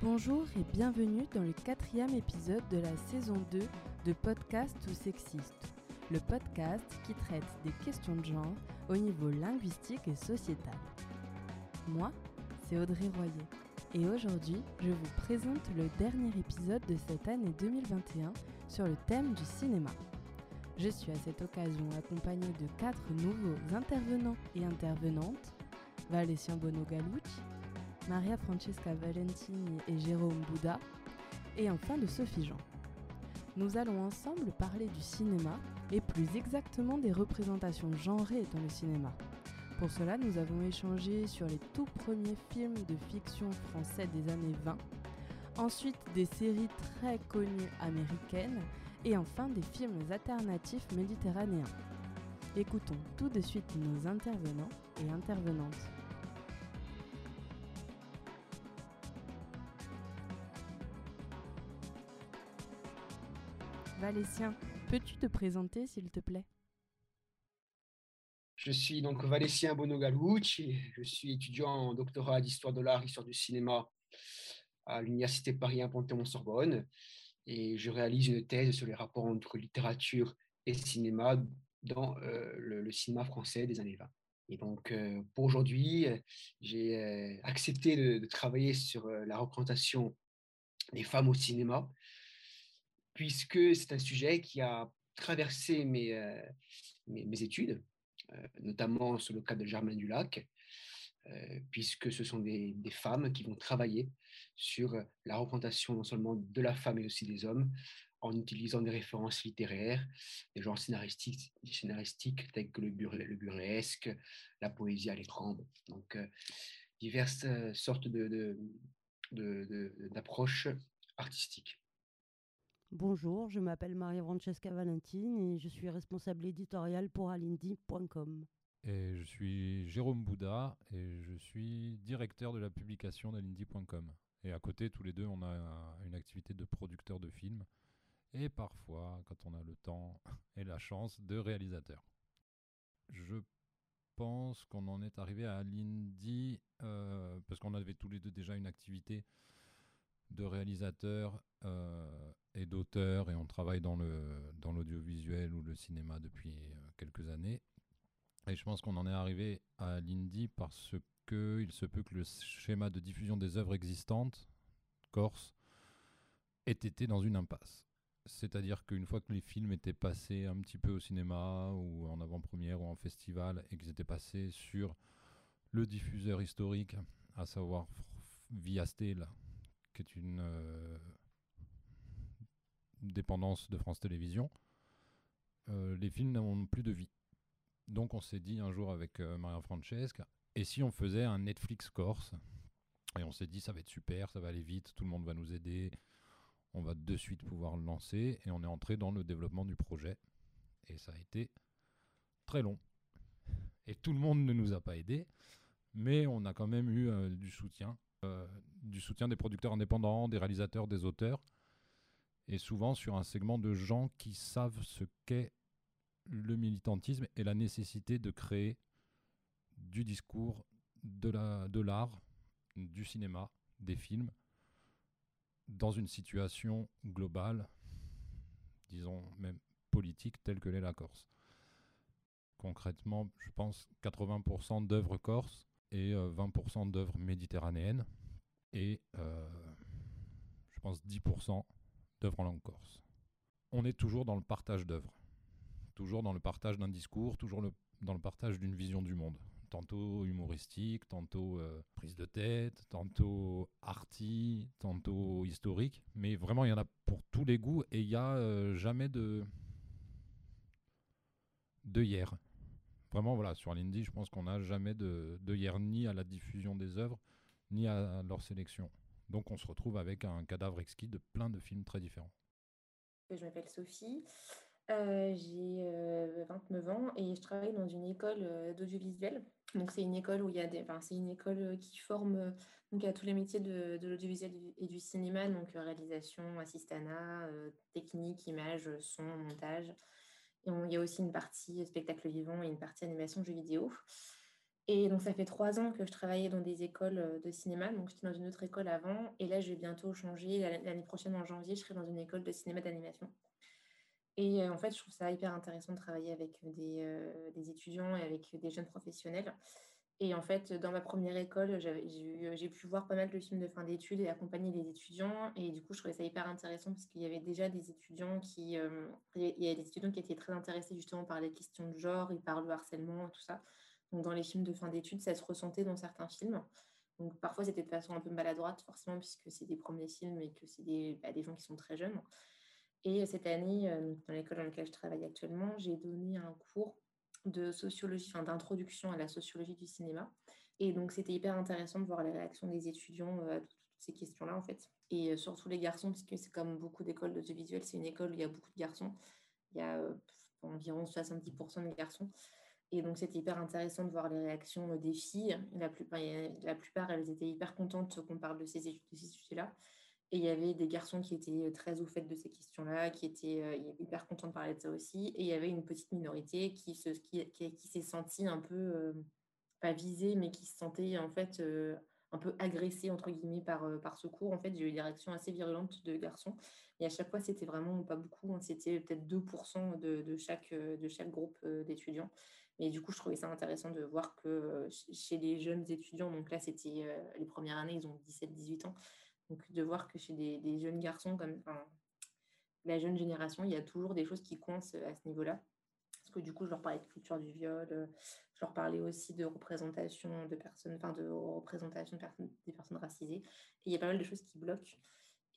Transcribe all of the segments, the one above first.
Bonjour et bienvenue dans le quatrième épisode de la saison 2 de Podcast ou Sexiste, le podcast qui traite des questions de genre au niveau linguistique et sociétal. Moi, c'est Audrey Royer et aujourd'hui je vous présente le dernier épisode de cette année 2021 sur le thème du cinéma. Je suis à cette occasion accompagnée de quatre nouveaux intervenants et intervenantes, Valessia Bono Galucci, Maria Francesca Valentini et Jérôme Bouda, et enfin de Sophie Jean. Nous allons ensemble parler du cinéma et plus exactement des représentations genrées dans le cinéma. Pour cela, nous avons échangé sur les tout premiers films de fiction français des années 20, ensuite des séries très connues américaines et enfin des films alternatifs méditerranéens. Écoutons tout de suite nos intervenants et intervenantes. Valésien, peux-tu te présenter s'il te plaît? Je suis donc Valésien Bonogalouch, je suis étudiant en doctorat d'histoire de l'art, histoire du cinéma à l'Université Paris 1 Panthéon-Sorbonne et je réalise une thèse sur les rapports entre littérature et cinéma dans euh, le, cinéma français des années 20. Et donc, euh, pour aujourd'hui, j'ai euh, accepté de, travailler sur la représentation des femmes au cinéma puisque c'est un sujet qui a traversé mes, euh, mes, études, euh, notamment sur le cas de Germain Dulac, euh, puisque ce sont des, femmes qui vont travailler sur la représentation non seulement de la femme mais aussi des hommes en utilisant des références littéraires, des genres scénaristiques, scénaristiques tels que le, le burlesque, la poésie à l'écran, donc diverses sortes d'approches de, de, artistiques. Bonjour, je m'appelle Maria Francesca Valentine et je suis responsable éditorial pour alindy.com. Et je suis Jérôme Bouda et je suis directeur de la publication d'Alindy.com. Et à côté, tous les deux, on a une activité de producteur de films et parfois, quand on a le temps et la chance, de réalisateur. Je pense qu'on en est arrivé à Alindy euh, parce qu'on avait tous les deux déjà une activité de réalisateur euh, et d'auteur et on travaille dans le dans l'audiovisuel ou le cinéma depuis euh, quelques années. Et je pense qu'on en est arrivé à l'indie parce que il se peut que le schéma de diffusion des œuvres existantes corse ait été dans une impasse. C'est-à-dire qu'une fois que les films étaient passés un petit peu au cinéma ou en avant-première ou en festival et qu'ils étaient passés sur le diffuseur historique, à savoir Via Stella, qui est une euh, dépendance de France Télévisions, euh, les films n'ont plus de vie. Donc on s'est dit un jour avec euh, Maria Francesca, et si on faisait un Netflix Corse? Et on s'est dit ça va être super, ça va aller vite, tout le monde va nous aider, on va de suite pouvoir le lancer, et on est entré dans le développement du projet. Et ça a été très long. Et tout le monde ne nous a pas aidés, mais on a quand même eu du soutien, du soutien des producteurs indépendants, des réalisateurs, des auteurs et souvent sur un segment de gens qui savent ce qu'est le militantisme et la nécessité de créer du discours, de l'art, du cinéma, des films, dans une situation globale, disons même politique, telle que l'est la Corse. Concrètement, je pense 80% d'œuvres corses et 20% euh, d'œuvres méditerranéennes, et euh, je pense 10% d'œuvres en langue corse. On est toujours dans le partage d'œuvres, toujours dans le partage d'un discours, toujours dans le partage d'une vision du monde. Tantôt humoristique, tantôt euh, prise de tête, tantôt arty, tantôt historique. Mais vraiment, il y en a pour tous les goûts et il n'y a jamais de, de hier. Vraiment, voilà, sur l'indie, je pense qu'on n'a jamais de, de hier ni à la diffusion des œuvres, ni à leur sélection. Donc on se retrouve avec un cadavre exquis de plein de films très différents. Je m'appelle Sophie, euh, j'ai 29 euh, ans et je travaille dans une école euh, d'audiovisuel. Donc c'est une école où il y a des, enfin, c'est une école qui forme donc à tous les métiers de, l'audiovisuel et du cinéma, donc réalisation, assistana, technique, image, son, montage. Il y a aussi une partie spectacle vivant et une partie animation jeux vidéo. Et donc, ça fait trois ans que je travaillais dans des écoles de cinéma. Donc, j'étais dans une autre école avant. Et là, je vais bientôt changer. L'année prochaine, en janvier, je serai dans une école de cinéma d'animation. Et en fait, je trouve ça hyper intéressant de travailler avec des, des étudiants et avec des jeunes professionnels. Et en fait, dans ma première école, j'ai pu voir pas mal de films de fin d'études et accompagner les étudiants. Et du coup, je trouvais ça hyper intéressant parce qu'il y avait déjà des étudiants qui, il y a des étudiants qui étaient très intéressés justement par les questions de genre et par le harcèlement, tout ça. Donc, dans les films de fin d'études, ça se ressentait dans certains films. Donc, parfois, c'était de façon un peu maladroite, forcément, puisque c'est des premiers films et que c'est des, bah, des gens qui sont très jeunes. Et cette année, euh, dans l'école dans laquelle je travaille actuellement, j'ai donné un cours de sociologie, enfin d'introduction à la sociologie du cinéma. Et donc, c'était hyper intéressant de voir les réactions des étudiants euh, à toutes ces questions-là, en fait. Et euh, surtout les garçons, puisque c'est comme beaucoup d'écoles d'audiovisuel, c'est une école où il y a beaucoup de garçons. Il y a environ 70% de garçons. Et donc, c'était hyper intéressant de voir les réactions des filles. La plupart, la plupart elles étaient hyper contentes qu'on parle de ces, de ces sujets-là. Et il y avait des garçons qui étaient très au fait de ces questions-là, qui étaient hyper contents de parler de ça aussi. Et il y avait une petite minorité qui, se, qui, qui, s'est sentie un peu, pas visée, mais qui se sentait en fait un peu agressée, entre guillemets, par, par ce cours. En fait, j'ai eu des réactions assez virulentes de garçons. Et à chaque fois, c'était vraiment pas beaucoup. Hein. c'était peut-être 2% de, de, chaque, de chaque groupe d'étudiants. Et du coup, je trouvais ça intéressant de voir que chez les jeunes étudiants, donc là, c'était les premières années, ils ont 17-18 ans, donc, de voir que chez des, jeunes garçons, comme la jeune génération, il y a toujours des choses qui coincent à ce niveau-là. Parce que du coup, je leur parlais de culture du viol, euh, je leur parlais aussi de représentation de personnes, enfin de représentation des personnes racisées. Et il y a pas mal de choses qui bloquent.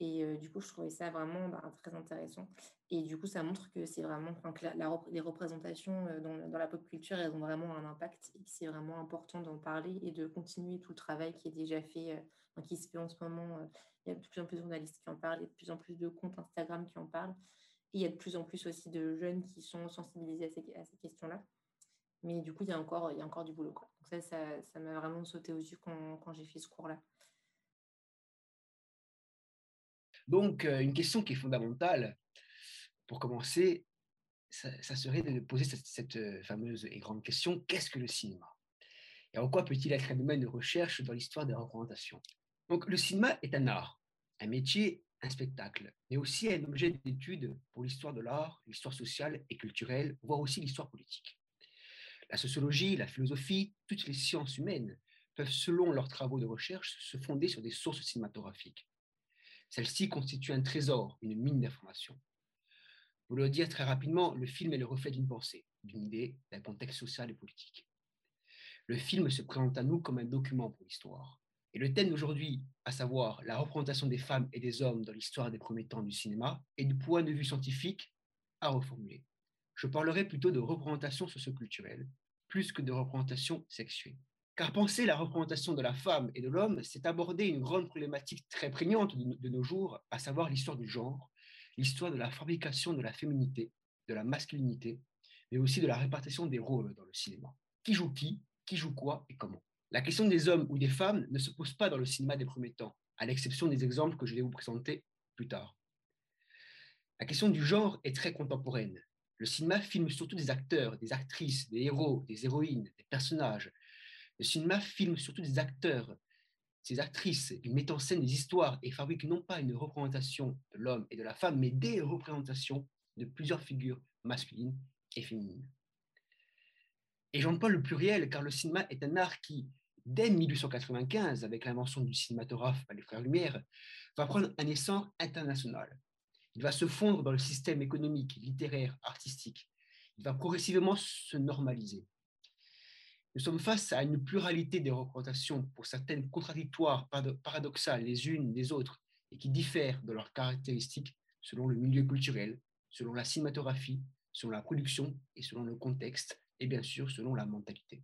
Et du coup, je trouvais ça vraiment bah, très intéressant. Et du coup, ça montre que c'est vraiment, que les représentations dans, la pop culture, elles ont vraiment un impact et c'est vraiment important d'en parler et de continuer tout le travail qui est déjà fait qui se fait en ce moment. Il y a de plus en plus de journalistes qui en parlent, il y a de plus en plus de comptes Instagram qui en parlent. Et il y a de plus en plus aussi de jeunes qui sont sensibilisés à ces, questions-là. Mais du coup, il y a encore, il y a encore du boulot. Donc ça, ça, m'a vraiment sauté aux yeux quand j'ai fait ce cours-là. Donc, euh, une question qui est fondamentale, pour commencer, ça, serait de poser cette, cette, euh, fameuse et grande question, qu'est-ce que le cinéma? Et en quoi peut-il être un domaine de recherche dans l'histoire des représentations? Donc le cinéma est un art, un métier, un spectacle, mais aussi un objet d'étude pour l'histoire de l'art, l'histoire sociale et culturelle, voire aussi l'histoire politique. La sociologie, la philosophie, toutes les sciences humaines peuvent, selon leurs travaux de recherche, se fonder sur des sources cinématographiques. Celles-ci constituent un trésor, une mine d'informations. Pour le dire très rapidement, le film est le reflet d'une pensée, d'une idée, d'un contexte social et politique. Le film se présente à nous comme un document pour l'histoire, et le thème d'aujourd'hui, à savoir la représentation des femmes et des hommes dans l'histoire des premiers temps du cinéma, est du point de vue scientifique à reformuler. Je parlerai plutôt de représentation socioculturelle, plus que de représentation sexuée. Car penser la représentation de la femme et de l'homme, c'est aborder une grande problématique très prégnante de nos jours, à savoir l'histoire du genre, l'histoire de la fabrication de la féminité, de la masculinité, mais aussi de la répartition des rôles dans le cinéma. Qui joue qui, qui joue quoi et comment? La question des hommes ou des femmes ne se pose pas dans le cinéma des premiers temps, à l'exception des exemples que je vais vous présenter plus tard. La question du genre est très contemporaine. Le cinéma filme surtout des acteurs, des actrices, des héros, des héroïnes, des personnages. Le cinéma filme surtout des acteurs, ces actrices. Il met en scène des histoires et fabrique non pas une représentation de l'homme et de la femme, mais des représentations de plusieurs figures masculines et féminines. Et j'en parle le pluriel car le cinéma est un art qui, dès 1895, avec l'invention du cinématographe par les frères Lumière, va prendre un essor international. Il va se fondre dans le système économique, littéraire, artistique. Il va progressivement se normaliser. Nous sommes face à une pluralité des représentations, pour certaines contradictoires, paradoxales les unes des autres, et qui diffèrent de leurs caractéristiques selon le milieu culturel, selon la cinématographie, selon la production et selon le contexte, et bien sûr selon la mentalité.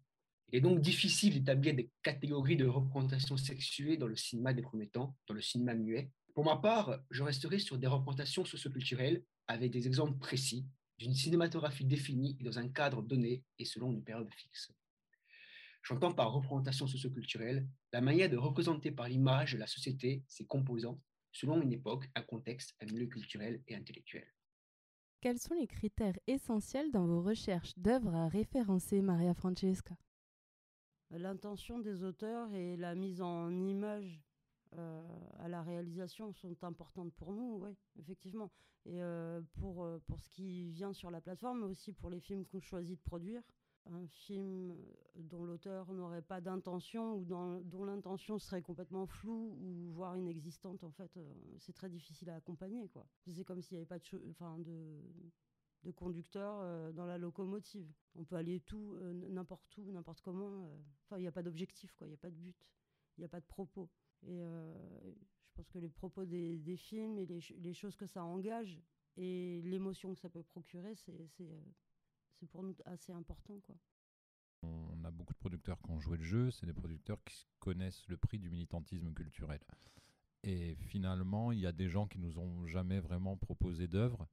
Il est donc difficile d'établir des catégories de représentation sexuée dans le cinéma des premiers temps, dans le cinéma muet. Pour ma part, je resterai sur des représentations socioculturelles avec des exemples précis d'une cinématographie définie dans un cadre donné et selon une période fixe. J'entends par représentation socioculturelle la manière de représenter par l'image la société, ses composants, selon une époque, un contexte, un milieu culturel et intellectuel. Quels sont les critères essentiels dans vos recherches d'œuvres à référencer, Maria Francesca? L'intention des auteurs et la mise en image à la réalisation sont importantes pour nous, oui, effectivement. Et pour, pour ce qui vient sur la plateforme, mais aussi pour les films qu'on choisit de produire un film dont l'auteur n'aurait pas d'intention ou dont l'intention serait complètement floue ou voire inexistante, en fait, euh, c'est très difficile à accompagner. quoi. C'est comme s'il n'y avait pas de, enfin, de, de conducteur euh, dans la locomotive. On peut aller tout, euh, n'importe où, n'importe comment. Enfin, il n'y a pas d'objectif, quoi. Il n'y a pas de but. Il n'y a pas de propos. Et je pense que les propos des, des films et les, les, choses que ça engage et l'émotion que ça peut procurer, c'est c'est pour nous assez important. Quoi. On a beaucoup de producteurs qui ont joué le jeu, c'est des producteurs qui connaissent le prix du militantisme culturel. Et finalement, il y a des gens qui nous ont jamais vraiment proposé d'œuvre.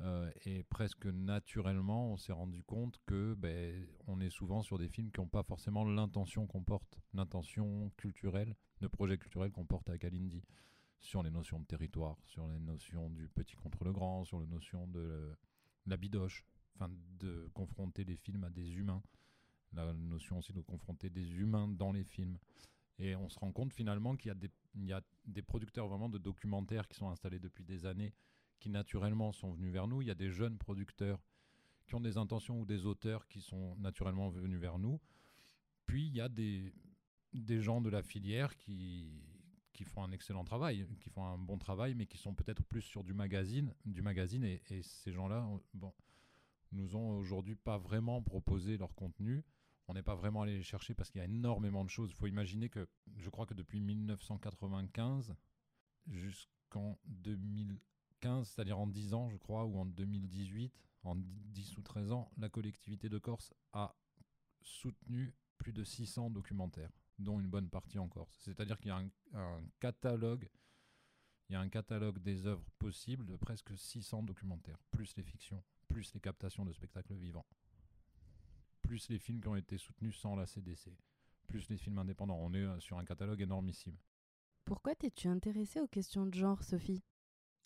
Euh, et presque naturellement, on s'est rendu compte que ben, on est souvent sur des films qui n'ont pas forcément l'intention qu'on porte, l'intention culturelle, le projet culturel qu'on porte à Kalindi, sur les notions de territoire, sur les notions du petit contre le grand, sur les notions de la bidoche, enfin de confronter les films à des humains, la notion aussi de confronter des humains dans les films. Et on se rend compte finalement qu'il y, a des, il y a des producteurs vraiment de documentaires qui sont installés depuis des années, qui naturellement sont venus vers nous. Il y a des jeunes producteurs qui ont des intentions ou des auteurs qui sont naturellement venus vers nous. Puis il y a des, des gens de la filière qui, qui font un excellent travail, qui font un bon travail, mais qui sont peut-être plus sur du magazine, du magazine. Et, et ces gens-là, bon, nous ont aujourd'hui pas vraiment proposé leur contenu. On n'est pas vraiment allé les chercher parce qu'il y a énormément de choses. Il faut imaginer que je crois que depuis 1995 jusqu'en 2015, c'est-à-dire en 10 ans, je crois, ou en 2018, en 10 ou 13 ans, la collectivité de Corse a soutenu plus de 600 documentaires, dont une bonne partie en Corse. C'est-à-dire qu'il y a un, un, catalogue, il y a un catalogue des œuvres possibles de presque 600 documentaires, plus les fictions plus les captations de spectacles vivants, plus les films qui ont été soutenus sans la CDC, plus les films indépendants. On est euh, sur un catalogue énormissime. Pourquoi t'es-tu intéressée aux questions de genre, Sophie?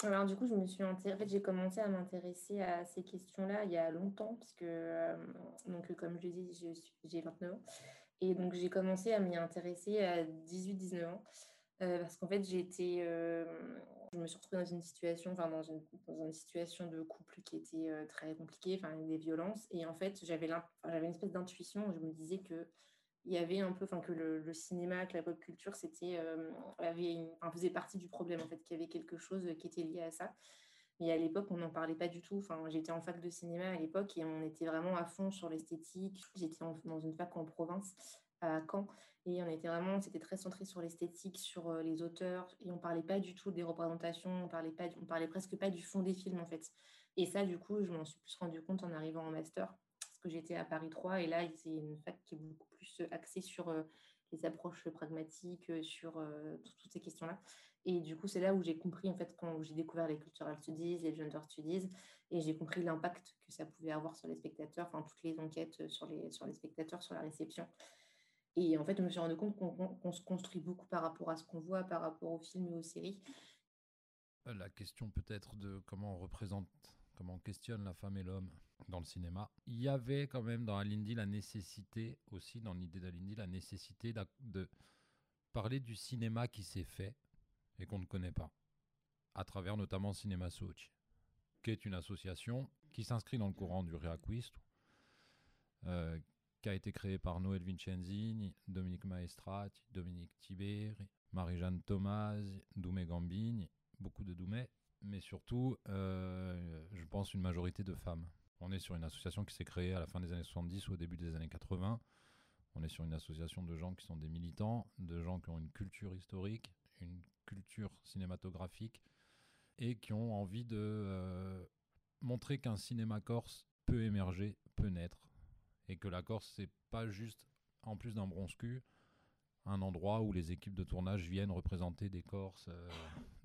Alors du coup, je me suis en fait, j'ai commencé à m'intéresser à ces questions-là il y a longtemps, parce que, euh, donc, comme je dit, j'ai 29 ans. Et donc, j'ai commencé à m'y intéresser à 18-19 ans. Euh, parce qu'en fait, j'ai été, euh, je me suis retrouvée dans une situation, enfin dans une, dans une situation de couple qui était euh, très compliquée, enfin des violences, et en fait, j'avais une espèce d'intuition, je me disais que y avait un peu, enfin que le, cinéma, que la pop culture, c'était, une, faisait partie du problème en fait, qu'il y avait quelque chose qui était lié à ça. Mais à l'époque, on n'en parlait pas du tout. J'étais en fac de cinéma à l'époque et on était vraiment à fond sur l'esthétique. J'étais dans une fac en province à Caen. Et on était vraiment, c'était très centré sur l'esthétique, sur euh, les auteurs, et on parlait pas du tout des représentations, on parlait pas, on parlait presque pas du fond des films en fait. Et ça, du coup, je m'en suis plus rendu compte en arrivant en master, parce que j'étais à Paris 3, et là, c'est une fac qui est beaucoup plus axée sur euh, les approches pragmatiques, euh, sur toutes ces questions-là. Et du coup, c'est là où j'ai compris, en fait, quand j'ai découvert les cultural studies, les gender studies, et j'ai compris l'impact que ça pouvait avoir sur les spectateurs, enfin, toutes les enquêtes sur les, sur les spectateurs, sur la réception. Et en fait, je me suis rendu compte qu'on se construit beaucoup par rapport à ce qu'on voit, par rapport aux films et aux séries. Euh, la question peut-être de comment on représente, comment on questionne la femme et l'homme dans le cinéma. Il y avait quand même dans Alindy la nécessité, aussi dans l'idée d'Alindy, la nécessité de parler du cinéma qui s'est fait et qu'on ne connaît pas, à travers notamment Cinéma Sochi, qui est une association qui s'inscrit dans le courant du Reacquist, euh, qui a été créé par Noël Vincenzi, Dominique Maestrati, Dominique Tiberi, Marie-Jeanne Thomas, Doumé Gambini, beaucoup de Doumé, mais surtout, euh, je pense, une majorité de femmes. On est sur une association qui s'est créée à la fin des années 70 ou au début des années 80. On est sur une association de gens qui sont des militants, de gens qui ont une culture historique, une culture cinématographique et qui ont envie de euh, montrer qu'un cinéma corse peut émerger, peut naître et que la Corse, c'est pas juste, en plus d'un bronze-cul, un endroit où les équipes de tournage viennent représenter des Corses, euh,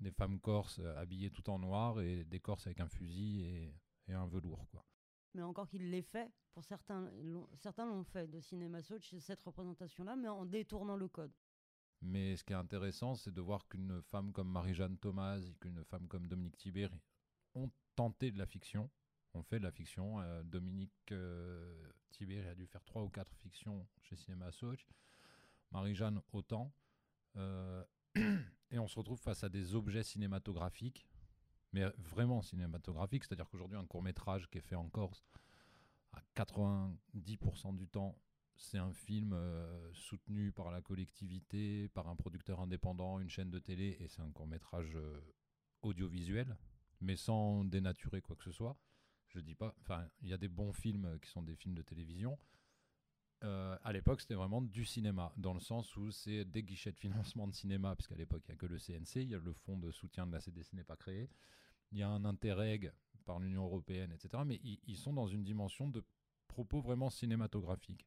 des femmes corses euh, habillées tout en noir et des Corses avec un fusil et, un velours. Quoi. Mais encore qu'il l'ait fait, pour certains, certains l'ont fait de cinéma Soch, cette représentation-là, mais en détournant le code. Mais ce qui est intéressant, c'est de voir qu'une femme comme Marie-Jeanne Thomas et qu'une femme comme Dominique Thibert ont tenté de la fiction, On fait de la fiction. Dominique Tiberi a dû faire trois ou quatre fictions chez Cinéma Soch. Marie-Jeanne autant. et on se retrouve face à des objets cinématographiques, mais vraiment cinématographiques. C'est-à-dire qu'aujourd'hui, un court métrage qui est fait en Corse, à 90% du temps, c'est un film euh, soutenu par la collectivité, par un producteur indépendant, une chaîne de télé, et c'est un court métrage euh, audiovisuel, mais sans dénaturer quoi que ce soit. Je dis pas, enfin, il y a des bons films qui sont des films de télévision. Euh, à l'époque, c'était vraiment du cinéma, dans le sens où c'est des guichets de financement de cinéma, puisqu'à l'époque, il n'y a que le CNC, il y a le fonds de soutien de la CDC n'est pas créé, il y a un Interreg par l'Union européenne, etc. Mais ils sont dans une dimension de propos vraiment cinématographiques.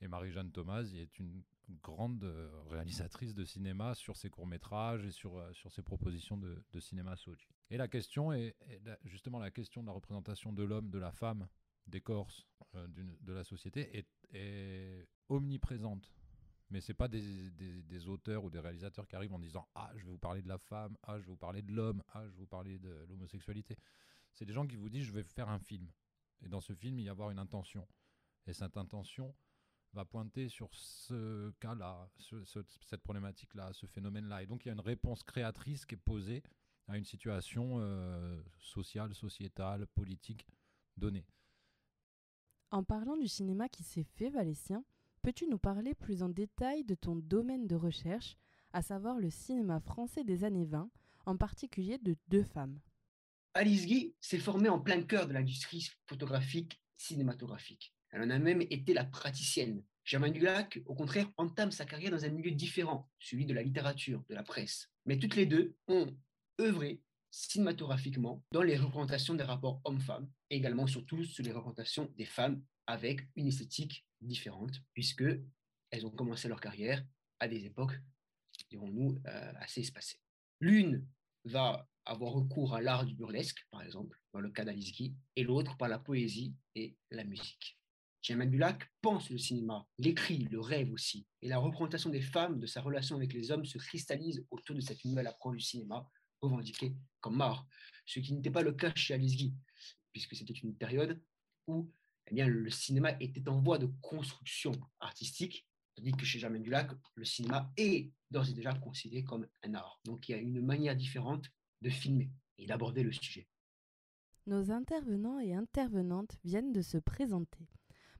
Et Marie-Jeanne Thomas est une grande réalisatrice de cinéma sur ses courts-métrages et sur, euh, sur ses propositions de, cinéma Soji. Et la question est, justement la question de la représentation de l'homme, de la femme, des Corses, euh, de la société est, omniprésente. Mais ce n'est pas des, des, des, auteurs ou des réalisateurs qui arrivent en disant Ah, je vais vous parler de la femme, ah, je vais vous parler de l'homme, ah, je vais vous parler de l'homosexualité. C'est des gens qui vous disent Je vais faire un film. Et dans ce film, il y avoir une intention. Et cette intention, va pointer sur ce cas-là, cette problématique-là, ce phénomène-là. Et donc il y a une réponse créatrice qui est posée à une situation euh, sociale, sociétale, politique donnée. En parlant du cinéma qui s'est fait, Valésien, peux-tu nous parler plus en détail de ton domaine de recherche, à savoir le cinéma français des années 20, en particulier de deux femmes? Alice Guy s'est formée en plein cœur de l'industrie photographique cinématographique. Elle en a même été la praticienne. Germaine Dulac, au contraire, entame sa carrière dans un milieu différent, celui de la littérature, de la presse. Mais toutes les deux ont œuvré cinématographiquement dans les représentations des rapports hommes-femmes, et également surtout sur les représentations des femmes avec une esthétique différente, puisque elles ont commencé leur carrière à des époques, dirons-nous, euh, assez espacées. L'une va avoir recours à l'art du burlesque, par exemple, dans le cas Guy, et l'autre par la poésie et la musique. Germaine Dulac pense le cinéma, l'écrit, le rêve aussi, et la représentation des femmes, de sa relation avec les hommes se cristallise autour de cette nouvelle approche du cinéma revendiquée comme art, ce qui n'était pas le cas chez Alice Guy, puisque c'était une période où eh bien, le cinéma était en voie de construction artistique, tandis que chez Germaine Dulac, le cinéma est d'ores et déjà considéré comme un art. Donc il y a une manière différente de filmer et d'aborder le sujet. Nos intervenants et intervenantes viennent de se présenter.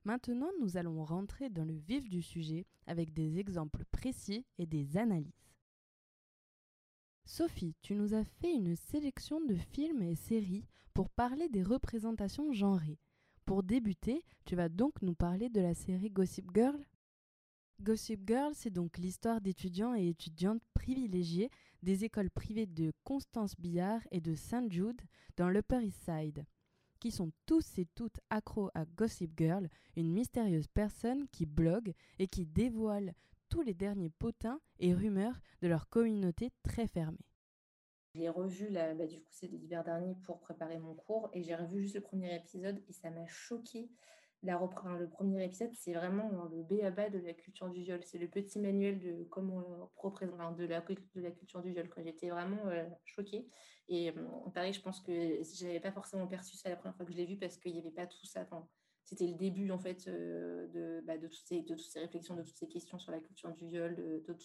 Maintenant, nous allons rentrer dans le vif du sujet avec des exemples précis et des analyses. Sophie, tu nous as fait une sélection de films et séries pour parler des représentations genrées. Pour débuter, tu vas donc nous parler de la série Gossip Girl Gossip Girl, c'est donc l'histoire d'étudiants et étudiantes privilégiés des écoles privées de Constance Billard et de St. Jude dans l'Upper East Side qui sont tous et toutes accros à Gossip Girl, une mystérieuse personne qui blogue et qui dévoile tous les derniers potins et rumeurs de leur communauté très fermée. J'ai revu, là, bah, du coup, c'est l'hiver dernier pour préparer mon cours et j'ai revu juste le premier épisode et ça m'a choqué le premier épisode, c'est vraiment le B à bas de la culture du viol. C'est le petit manuel de comment représenter de la, de la culture du viol. J'étais vraiment euh, choquée. Et euh, pareil, je pense que je n'avais pas forcément perçu ça la première fois que je l'ai vu parce qu'il n'y avait pas tout ça. C'était le début en fait euh, de, bah, de, toutes ces, réflexions, de toutes ces questions sur la culture du viol, de, de, tout,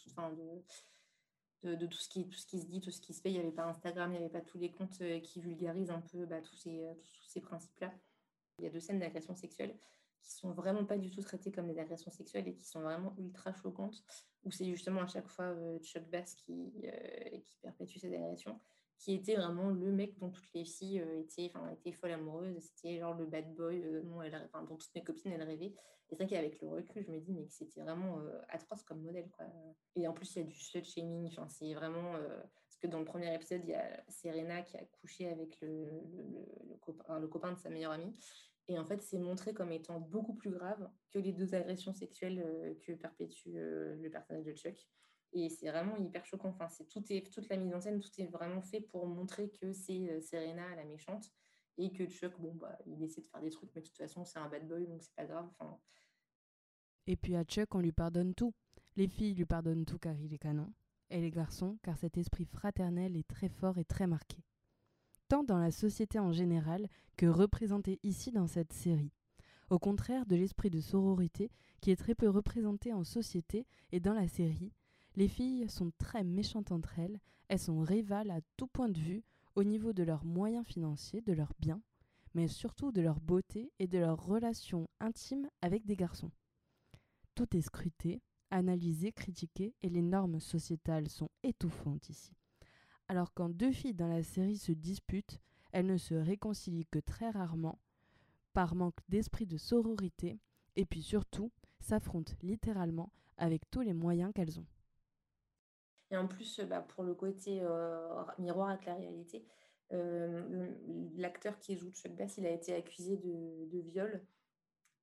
tout, ce qui, qui se dit, tout ce qui se fait. Il n'y avait pas Instagram, il n'y avait pas tous les comptes qui vulgarisent un peu bah, tous ces, tous ces principes-là. Il y a deux scènes d'agression sexuelle qui sont vraiment pas du tout traitées comme des agressions sexuelles et qui sont vraiment ultra choquantes, où c'est justement à chaque fois euh, Chuck Bass qui, euh, qui perpétue ces agressions, qui était vraiment le mec dont toutes les filles euh, étaient, étaient folles amoureuses, c'était genre le bad boy dont, elle, toutes mes copines elles rêvaient. Et c'est vrai qu'avec le recul, je me dis mais que c'était vraiment atroce comme modèle. Quoi. Et en plus, il y a du slut shaming, c'est vraiment parce que dans le premier épisode, il y a Serena qui a couché avec le, le, copain, copain, de sa meilleure amie. Et en fait, c'est montré comme étant beaucoup plus grave que les deux agressions sexuelles euh, que perpétue euh, le personnage de Chuck. Et c'est vraiment hyper choquant. Enfin, c'est tout est, toute la mise en scène, tout est vraiment fait pour montrer que c'est euh, Serena la méchante et que Chuck, bon, bah, il essaie de faire des trucs, mais de toute façon, c'est un bad boy, donc c'est pas grave. Et puis à Chuck, on lui pardonne tout. Les filles lui pardonnent tout car il est canon, et les garçons car cet esprit fraternel est très fort et très marqué. tant dans la société en général que représenté ici dans cette série. Au contraire de l'esprit de sororité qui est très peu représenté en société et dans la série, les filles sont très méchantes entre elles, elles sont rivales à tout point de vue au niveau de leurs moyens financiers, de leurs biens, mais surtout de leur beauté et de leurs relations intimes avec des garçons. Tout est scruté, analysé, critiqué, et les normes sociétales sont étouffantes ici. Alors quand deux filles dans la série se disputent, elles ne se réconcilient que très rarement, par manque d'esprit de sororité, et puis surtout s'affrontent littéralement avec tous les moyens qu'elles ont. Et en plus, bah, pour le côté euh, miroir avec la réalité, euh, l'acteur qui joue Chuck Bass, il a été accusé de, viol.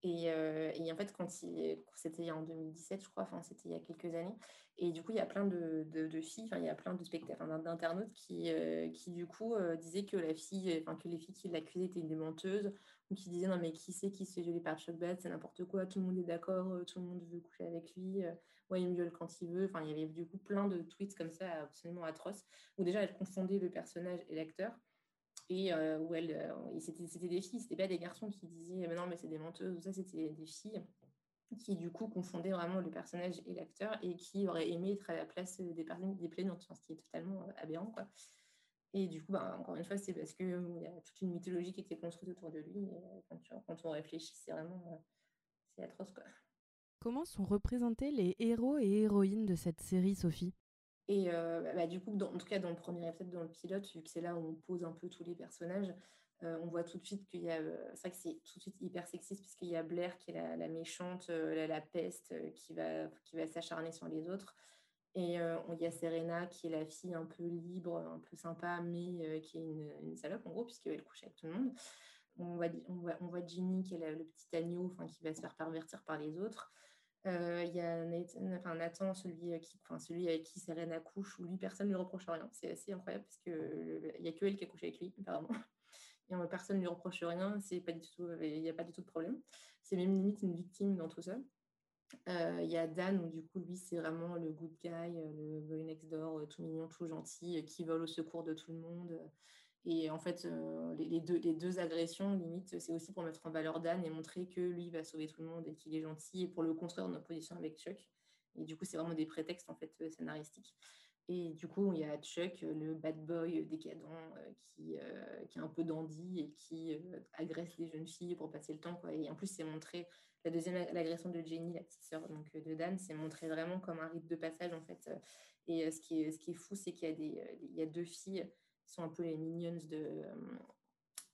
Et, euh, en fait, quand, c'était en 2017, je crois, enfin, c'était il y a quelques années. Et du coup, il y a plein de, filles, il y a plein de spectateurs, d'internautes qui, euh, qui, du coup, disaient que, la fille, enfin, que les filles qui l'accusaient étaient des menteuses, ou qui disaient non, mais qui c'est qui se fait violer par Chuck Bass, c'est n'importe quoi, tout le monde est d'accord, tout le monde veut coucher avec lui ouais, il me viole quand il veut. Enfin, il y avait du coup plein de tweets comme ça absolument atroces, où déjà elle confondait le personnage et l'acteur. Et euh, où elle, euh, c'était des filles, c'était pas des garçons qui disaient mais non, mais c'est des menteuses, ça, c'était des filles qui du coup confondaient vraiment le personnage et l'acteur et qui auraient aimé être à la place des personnes des plaignantes, ce qui est totalement euh, aberrant quoi. Et du coup, bah, encore une fois, c'est parce qu'il y a toute une mythologie qui était construite autour de lui. Et quand, quand on réfléchit, c'est vraiment c'est atroce quoi. Comment sont représentés les héros et héroïnes de cette série, Sophie? Et euh, bah, bah, du coup, en tout cas dans le premier épisode, dans le pilote, vu que c'est là où on pose un peu tous les personnages, euh, on voit tout de suite qu'il y a. Euh, c'est vrai que c'est tout de suite hyper sexiste, puisqu'il y a Blair qui est la, méchante, la, peste, qui va, qui va s'acharner sur les autres. Et il y a Serena qui est la fille un peu libre, un peu sympa, mais qui est une, salope en gros, puisqu'elle couche avec tout le monde. On voit Ginny qui est le petit agneau qui va se faire pervertir par les autres. Euh, il y a Nathan, enfin Nathan celui, euh, qui, enfin, celui avec qui Serena couche, où lui, personne ne lui reproche rien. C'est assez incroyable parce qu'il n'y a que elle qui a couché avec lui, apparemment. Et personne ne lui reproche rien, il n'y a pas du tout de problème. C'est même limite une victime dans tout ça. Euh, il y a Dan, où du coup, lui, c'est vraiment le good guy, le boy next door, tout mignon, tout gentil, qui vole au secours de tout le monde. Et en fait, euh, les, deux, agressions, limite, c'est aussi pour mettre en valeur Dan et montrer que lui va sauver tout le monde et qu'il est gentil et pour le construire en opposition avec Chuck. Et du coup, c'est vraiment des prétextes en fait euh, scénaristiques. Et du coup, il y a Chuck, le bad boy décadent, euh, qui, qui est un peu dandy et qui agresse les jeunes filles pour passer le temps. Et en plus, c'est montré, la deuxième l'agression de Jenny, la petite sœur donc, de Dan, c'est montré vraiment comme un rite de passage en fait. Et ce qui est, qui fou, c'est qu'il y a deux filles sont un peu les minions de, euh,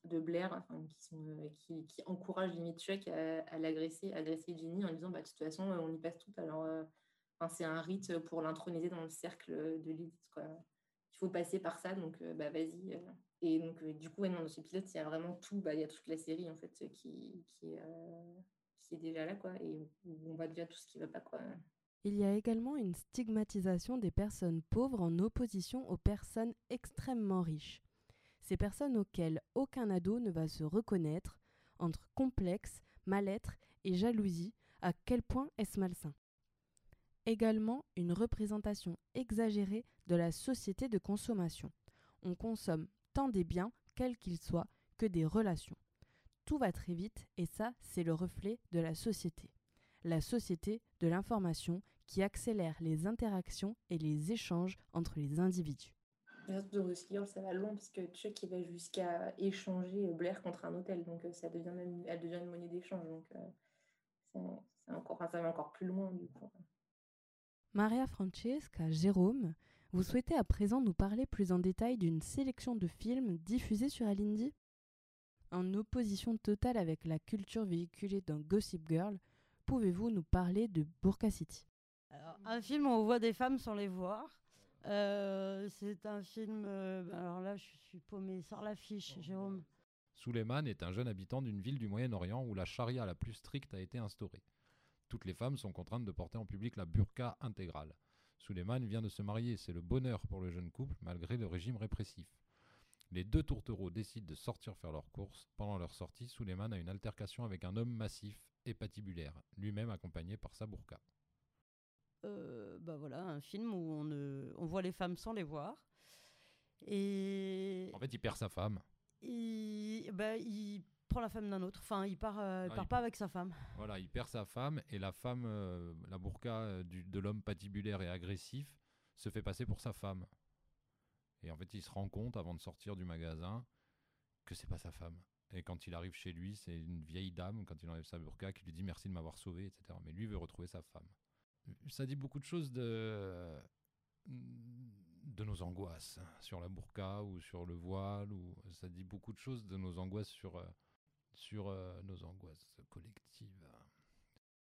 de Blair, qui, sont, euh, qui, qui, encouragent limite Chuck à, l'agresser, agresser Ginny en disant bah, de toute façon, on y passe tout. Alors, euh, c'est un rite pour l'introniser dans le cercle de l'élite. Il faut passer par ça, donc bah, vas-y. Et donc, du coup, dans ce pilote, il y a vraiment tout, bah, il y a toute la série en fait qui, qui, qui est déjà là, quoi, et on voit déjà tout ce qui ne va pas. Quoi. Il y a également une stigmatisation des personnes pauvres en opposition aux personnes extrêmement riches. Ces personnes auxquelles aucun ado ne va se reconnaître, entre complexe, mal-être et jalousie, à quel point est-ce malsain? Également une représentation exagérée de la société de consommation. On consomme tant des biens, quels qu'ils soient, que des relations. Tout va très vite et ça, c'est le reflet de la société. La société de l'information qui accélère les interactions et les échanges entre les individus. Dans ça va loin parce que Chuck il va jusqu'à échanger Blair contre un hôtel, donc euh, ça devient même, elle devient une monnaie d'échange, donc euh, c'est encore, ça va encore plus loin du coup. Maria Francesca, Jérôme, vous souhaitez à présent nous parler plus en détail d'une sélection de films diffusés sur Alindy En opposition totale avec la culture véhiculée dans Gossip Girl, pouvez-vous nous parler de Burka City? Un film où on voit des femmes sans les voir. Euh, c'est un film. Euh, alors là, je suis paumé. Sors l'affiche, Jérôme. Suleiman est un jeune habitant d'une ville du Moyen-Orient où la charia la plus stricte a été instaurée. Toutes les femmes sont contraintes de porter en public la burqa intégrale. Suleiman vient de se marier, c'est le bonheur pour le jeune couple malgré le régime répressif. Les deux tourtereaux décident de sortir faire leurs courses. Pendant leur sortie, Suleiman a une altercation avec un homme massif et patibulaire, lui-même accompagné par sa burqa. Euh, bah voilà, un film où on, on voit les femmes sans les voir. Et En fait, il perd sa femme. il, bah, il prend la femme d'un autre. Enfin, il part, euh, il Ah, part il- pas avec sa femme. Voilà, il perd sa femme et la femme, euh, la burqa euh, du- de l'homme patibulaire et agressif, se fait passer pour sa femme. Et en fait, il se rend compte avant de sortir du magasin que c'est pas sa femme. Et quand il arrive chez lui, c'est une vieille dame, quand il enlève sa burqa, qui lui dit merci de m'avoir sauvé, etc. Mais lui veut retrouver sa femme. Ça dit beaucoup de choses de, de nos angoisses sur la burqa ou sur le voile. Ou, ça dit beaucoup de choses de nos angoisses sur, euh, euh, nos angoisses collectives.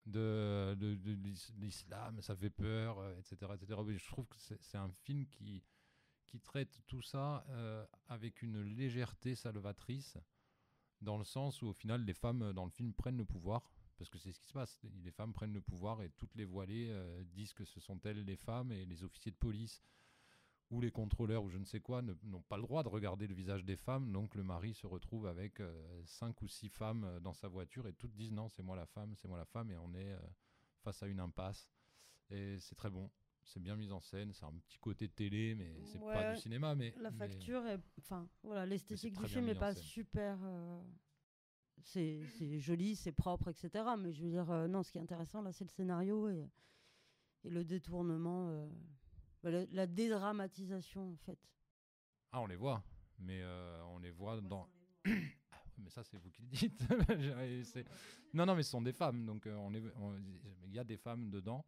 De, de- de l'is- l'islam, ça fait peur, euh, etc., etc. Mais je trouve que c'est un film qui, traite tout ça euh, avec une légèreté salvatrice, dans le sens où au final les femmes euh, dans le film prennent le pouvoir, parce que c'est ce qui se passe. Les femmes prennent le pouvoir et toutes les voilées euh, disent que ce sont elles les femmes et les officiers de police ou les contrôleurs ou je ne sais quoi n'ont pas le droit de regarder le visage des femmes. Donc le mari se retrouve avec euh, cinq ou six femmes euh, dans sa voiture et toutes disent non, c'est moi la femme, c'est moi la femme et on est euh, face à une impasse. Et c'est très bon. C'est bien mis en scène, c'est un petit côté télé, mais c'est pas du cinéma. Mais, La mais- facture, est, enfin, voilà, l'esthétique du film n'est pas super. C'est c'est joli, c'est propre, etc. Mais je veux dire, euh, non, ce qui est intéressant là, c'est le scénario et, et le détournement, euh, la, la dédramatisation en fait. Ah, on les voit, mais euh, on les voit dans. Ah, mais ça, c'est vous qui le dites. Non, non, mais ce sont des femmes, donc euh, on les- on- il y a des femmes dedans.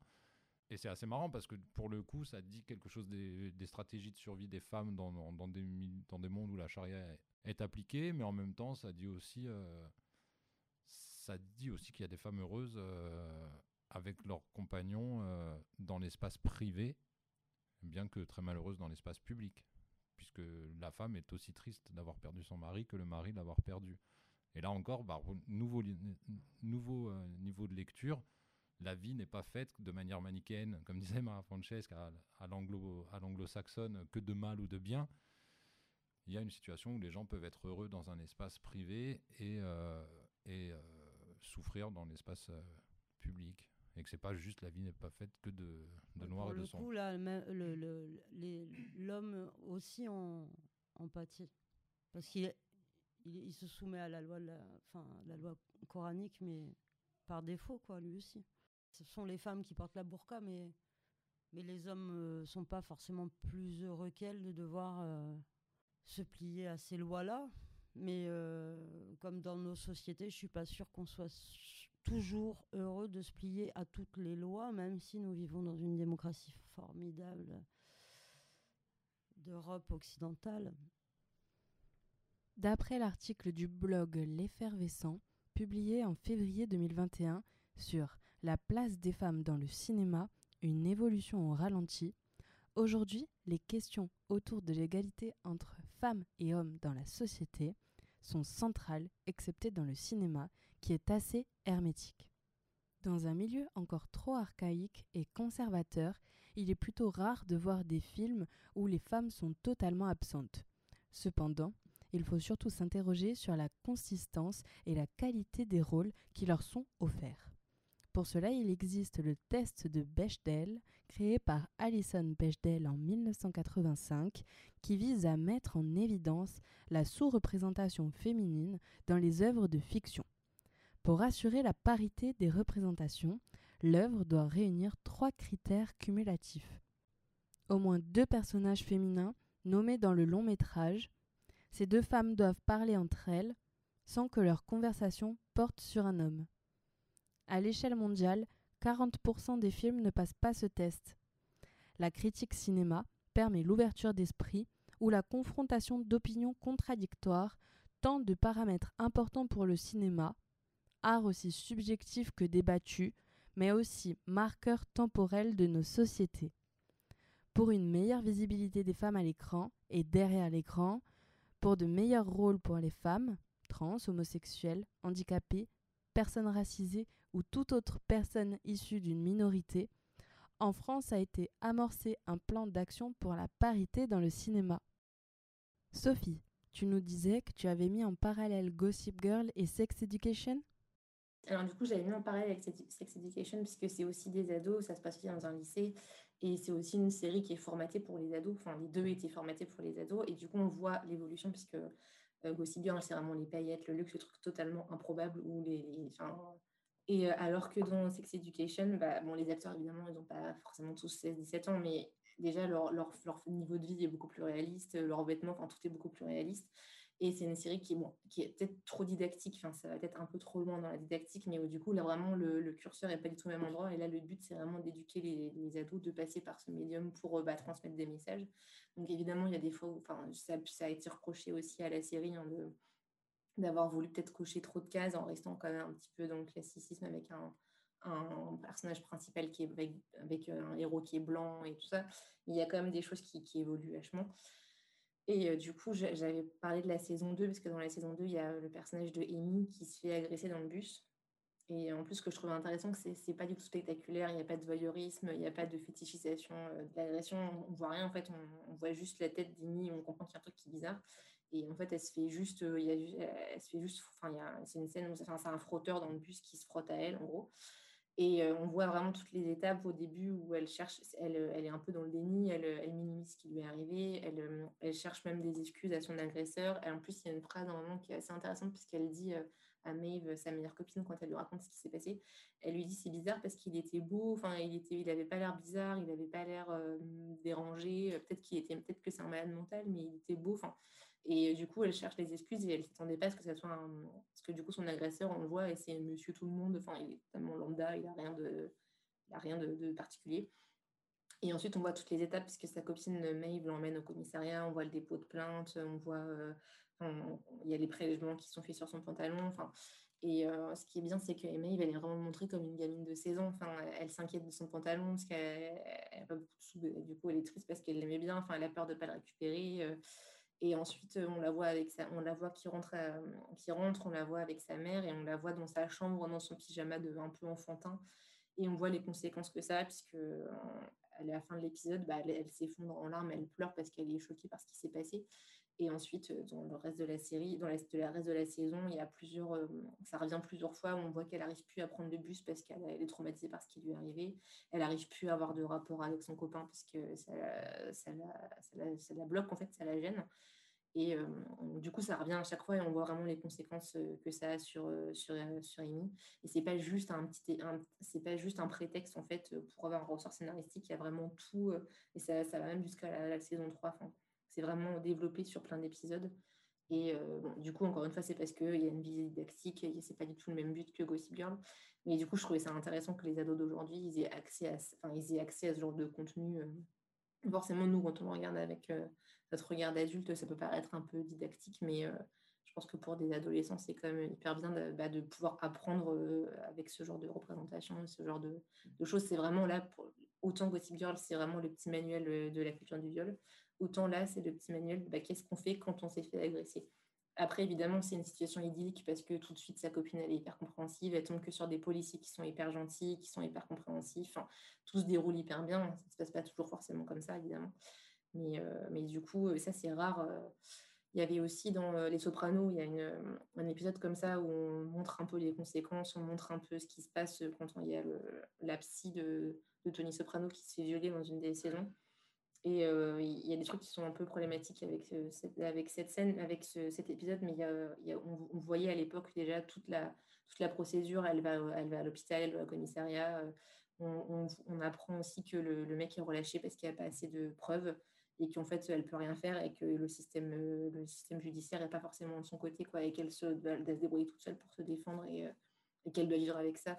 Et c'est assez marrant parce que pour le coup, ça dit quelque chose des, des stratégies de survie des femmes dans, dans- dans des, dans des mondes où la charia est, est appliquée, mais en même temps, ça dit aussi, euh, ça dit aussi qu'il y a des femmes heureuses euh, avec leurs compagnons euh, dans l'espace privé, bien que très malheureuses dans l'espace public puisque la femme est aussi triste d'avoir perdu son mari que le mari de l'avoir perdu. Et là encore, bah, nouveau, euh, niveau de lecture, la vie n'est pas faite de manière manichéenne, comme disait Mara Francesca, à, à l'anglo- à l'anglo-saxonne, que de mal ou de bien. Il y a une situation où les gens peuvent être heureux dans un espace privé et, souffrir dans l'espace euh, public. Et que c'est pas juste la vie n'est pas faite que de, de noir Pour et de le sombre. coup, là, le les- l'homme aussi en empathie, parce qu'il il, il se soumet à la loi, la, enfin, la loi coranique, mais par défaut, quoi, lui aussi. Ce sont les femmes qui portent la burqa, mais, mais les hommes ne sont pas forcément plus heureux qu'elles de devoir euh, se plier à ces lois-là. Mais euh, comme dans nos sociétés, je suis pas sûre qu'on soit toujours heureux de se plier à toutes les lois, même si nous vivons dans une démocratie formidable d'Europe occidentale. D'après l'article du blog L'Effervescent, publié en février 2021 sur La place des femmes dans le cinéma, une évolution au ralenti, aujourd'hui, les questions autour de l'égalité entre femmes et hommes dans la société sont centrales, excepté dans le cinéma, qui est assez hermétique. Dans un milieu encore trop archaïque et conservateur, il est plutôt rare de voir des films où les femmes sont totalement absentes. Cependant, il faut surtout s'interroger sur la consistance et la qualité des rôles qui leur sont offerts. Pour cela, il existe le test de Bechdel, créé par Alison Bechdel en 1985, qui vise à mettre en évidence la sous-représentation féminine dans les œuvres de fiction. Pour assurer la parité des représentations, l'œuvre doit réunir trois critères cumulatifs. Au moins deux personnages féminins nommés dans le long métrage, ces deux femmes doivent parler entre elles sans que leur conversation porte sur un homme. À l'échelle mondiale, 40% des films ne passent pas ce test. La critique cinéma permet l'ouverture d'esprit où la confrontation d'opinions contradictoires tente de paramètres importants pour le cinéma, art aussi subjectif que débattu, mais aussi marqueur temporel de nos sociétés. Pour une meilleure visibilité des femmes à l'écran et derrière l'écran, pour de meilleurs rôles pour les femmes, trans, homosexuelles, handicapées, personnes racisées ou toute autre personne issue d'une minorité, en France a été amorcé un plan d'action pour la parité dans le cinéma. Sophie, tu nous disais que tu avais mis en parallèle Gossip Girl et Sex Education? Alors du coup, j'avais mis en parallèle avec Sex Education puisque c'est aussi des ados, ça se passe aussi dans un lycée Et c'est aussi une série qui est formatée pour les ados. Enfin, les deux étaient formatés pour les ados. Et du coup, on voit l'évolution, puisque euh, Gossip Girl, c'est vraiment les paillettes, le luxe, le truc totalement improbable. Où les, et euh, alors que dans Sex Education, bah, bon, les acteurs, évidemment, ils n'ont pas forcément tous 16-17 ans, mais déjà, leur, leur, niveau de vie est beaucoup plus réaliste, leur vêtements, enfin, tout est beaucoup plus réaliste. Et c'est une série qui est, bon, qui est peut-être trop didactique, enfin, ça va peut-être un peu trop loin dans la didactique, mais du coup, là, vraiment, le, curseur n'est pas du tout au même endroit. Et là, le but, c'est vraiment d'éduquer les, les, ados, de passer par ce médium pour bah, transmettre des messages. Donc, évidemment, il y a des fois où enfin, ça, a été reproché aussi à la série hein, d'avoir voulu peut-être cocher trop de cases en restant quand même un petit peu dans le classicisme avec un, personnage principal qui est avec, avec, un héros qui est blanc et tout ça. Il y a quand même des choses qui, qui évoluent vachement. Et euh, du coup, j'avais parlé de la saison 2, parce que dans la saison 2, il y a le personnage de Amy qui se fait agresser dans le bus. Et en plus, ce que je trouvais intéressant, que c'est pas du tout spectaculaire, il n'y a pas de voyeurisme, il n'y a pas de fétichisation euh, de l'agression, on voit rien en fait, on, voit juste la tête d'Amy, on comprend qu'il y a un truc qui est bizarre. Et en fait, elle se fait juste, euh, elle se fait juste, enfin, c'est une scène où c'est un frotteur dans le bus qui se frotte à elle, en gros. Et on voit vraiment toutes les étapes au début où elle cherche, elle, elle est un peu dans le déni, elle, elle, minimise ce qui lui est arrivé, elle, elle, cherche même des excuses à son agresseur. Et en plus, il y a une phrase un moment qui est assez intéressante puisqu'elle dit à Maeve, sa meilleure copine, quand elle lui raconte ce qui s'est passé, elle lui dit c'est bizarre parce qu'il était beau, enfin il était, il avait pas l'air bizarre, il avait pas l'air dérangé, peut-être qu'il était, peut-être que c'est un malade mental, mais il était beau, enfin et du coup, elle cherche les excuses et elle s'attendait pas à ce que ça soit un... Parce que du coup, son agresseur, on le voit, et c'est monsieur tout le monde. Enfin, il est tellement lambda, il n'a rien, de... Il a rien de, particulier. Et ensuite, on voit toutes les étapes, puisque sa copine Maeve l'emmène au commissariat, on voit le dépôt de plainte, on voit... Euh, il y a les prélèvements qui sont faits sur son pantalon. Enfin, et euh, ce qui est bien, c'est que Maeve, elle est vraiment montrée comme une gamine de 16 ans. Enfin, elle s'inquiète de son pantalon parce qu'elle n'a pas beaucoup de sous. Du coup, elle est triste parce qu'elle l'aimait bien. Enfin, elle a peur de ne pas le récupérer. Euh, et ensuite, on la voit avec on la voit qui rentre, qui rentre, on la voit avec sa mère et on la voit dans sa chambre dans son pyjama de un peu enfantin. Et on voit les conséquences que ça a puisque à la fin de l'épisode, bah, elle, s'effondre en larmes, elle pleure parce qu'elle est choquée par ce qui s'est passé. Et ensuite, dans le reste de la série, dans reste de la, reste de la saison, il y a plusieurs, ça revient plusieurs fois où on voit qu'elle n'arrive plus à prendre le bus parce qu'elle est traumatisée par ce qui lui est arrivé. Elle n'arrive plus à avoir de rapport avec son copain parce que ça, ça, la, la, bloque, en fait, ça la gêne. Et euh, du coup, ça revient à chaque fois et on voit vraiment les conséquences euh, que ça a sur, euh, sur, sur Amy. Et c'est pas un pas juste un prétexte en fait pour avoir un ressort scénaristique. Il y a vraiment tout et ça, va même jusqu'à la, saison 3. Enfin, c'est vraiment développé sur plein d'épisodes. Et du coup, encore une fois, c'est parce qu'il y a une visée didactique c'est pas du tout le même but que Gossip Girl. Mais du coup, je trouvais ça intéressant que les ados d'aujourd'hui, ils aient accès à, ils aient accès à ce genre de contenu. forcément, nous, quand on regarde avec notre regard d'adulte, ça peut paraître un peu didactique, mais euh, je pense que pour des adolescents, c'est quand même hyper bien de, bah, pouvoir apprendre euh, avec ce genre de représentation, ce genre de, choses. C'est vraiment là, pour, autant Gossip Girl, c'est vraiment le petit manuel euh, de la culture du viol, autant là, c'est le petit manuel, bah, qu'est-ce qu'on fait quand on s'est fait agresser? Après, évidemment, c'est une situation idyllique parce que tout de suite, sa copine, elle est hyper compréhensive. Elle tombe que sur des policiers qui sont hyper gentils, qui sont hyper compréhensifs. Tout se déroule hyper bien. Ça ne se passe pas toujours forcément comme ça, évidemment. Mais, euh, mais du coup, euh, ça, c'est rare. Euh. Il y avait aussi dans Les Sopranos, il y a un épisode comme ça où on montre un peu les conséquences, on montre un peu ce qui se passe quand il y a le, la psy de, de, Tony Soprano qui se fait violer dans une des saisons. Et il y a des trucs qui sont un peu problématiques avec, cette, scène, avec cet épisode, mais on, voyait à l'époque déjà toute la, procédure. Elle va, à l'hôpital, elle va au commissariat. On, on, apprend aussi que le, mec est relâché parce qu'il n'y a pas assez de preuves et qu'en fait elle peut rien faire et que le système, euh, judiciaire n'est pas forcément de son côté et qu'elle doit, se débrouiller toute seule pour se défendre et, euh, qu'elle doit vivre avec ça.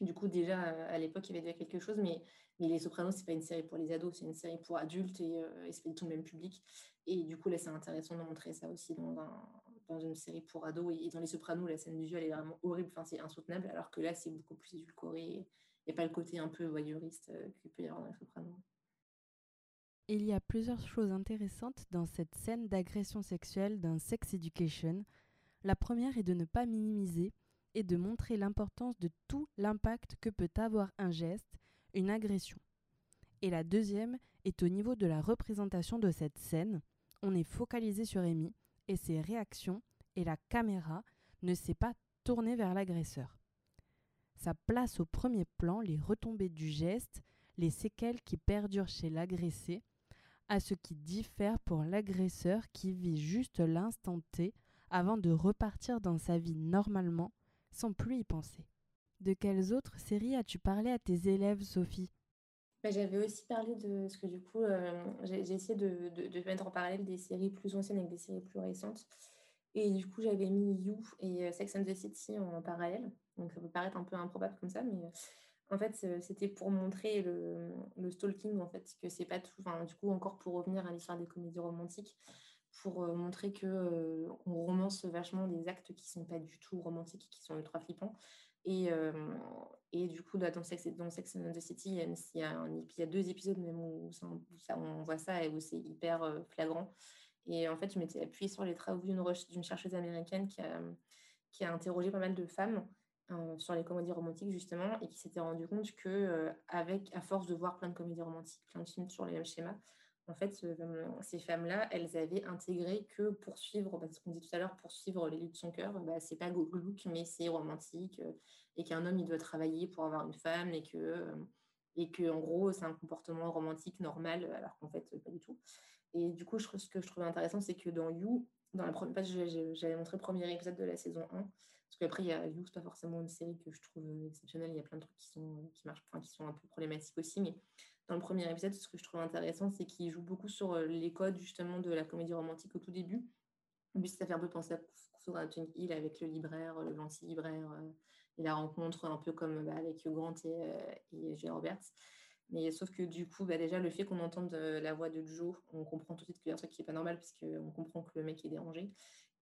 Du coup déjà à l'époque il y avait déjà quelque chose, mais, mais Les Sopranos c'est pas une série pour les ados, c'est une série pour adultes et, euh, et c'est tout le même public. Et du coup là c'est intéressant de montrer ça aussi dans, un, dans une série pour ados et, dans Les Sopranos la scène du viol est vraiment horrible, enfin c'est insoutenable, alors que là c'est beaucoup plus édulcoré. A pas le côté un peu voyeuriste qu'il peut y avoir dans Les Sopranos. Il y a plusieurs choses intéressantes dans cette scène d'agression sexuelle d'un sex education. La première est de ne pas minimiser et de montrer l'importance de tout l'impact que peut avoir un geste, une agression. Et la deuxième est au niveau de la représentation de cette scène. On est focalisé sur Amy et ses réactions et la caméra ne s'est pas tournée vers l'agresseur. Ça place au premier plan les retombées du geste, les séquelles qui perdurent chez l'agressé, à ce qui diffère pour l'agresseur qui vit juste l'instant T avant de repartir dans sa vie normalement sans plus y penser. De quelles autres séries as-tu parlé à tes élèves, Sophie? Bah, J'avais aussi parlé de ce que du coup, euh, j'ai essayé de, mettre en parallèle des séries plus anciennes avec des séries plus récentes. Et du coup, j'avais mis You et euh, Sex and the City en parallèle. Donc ça peut paraître un peu improbable comme ça, mais euh, en fait, c'était pour montrer le, stalking, en fait, que c'est pas tout. Enfin, du coup, encore pour revenir à l'histoire des comédies romantiques, pour montrer que on romance vachement des actes qui sont pas du tout romantiques, qui sont ultra flippants. Et, du coup, dans Sex, dans Sex and the City, il y, a, il, y a deux épisodes même où, on voit ça et où c'est hyper flagrant. Et en fait, je m'étais appuyée sur les travaux d'une chercheuse américaine qui a, interrogé pas mal de femmes sur les comédies romantiques justement et qui s'était rendu compte que à force de voir plein de comédies romantiques, plein de films sur les mêmes schémas, en fait, ces femmes-là, elles avaient intégré que poursuivre, parce qu'on dit tout à l'heure, poursuivre les luttes de son cœur, bah, c'est pas glauque, mais c'est romantique, et qu'un homme, il doit travailler pour avoir une femme, et que, et que en gros, c'est un comportement romantique normal, alors qu'en fait, pas du tout. Et du coup, ce que je trouvais intéressant, c'est que dans You, dans la première j'avais montré le premier épisode de la saison 1, parce qu'après, il y a You, c'est pas forcément une série que je trouve exceptionnelle, il y a plein de trucs qui, sont, qui qui sont un peu problématiques aussi, mais dans le premier épisode, ce que je trouve intéressant, c'est qu'il joue beaucoup sur euh, les codes justement de la comédie romantique au tout début. Plus, ça fait un peu penser à Twin Hill avec le libraire, le gentil libraire euh, et la rencontre un peu comme bah, avec Grant et, euh. Roberts. Mais sauf que du coup, bah, déjà, le fait qu'on entende la voix de Joe, on comprend tout de suite qu'il y a un truc qui n'est pas normal, puisqu'on comprend que le mec est dérangé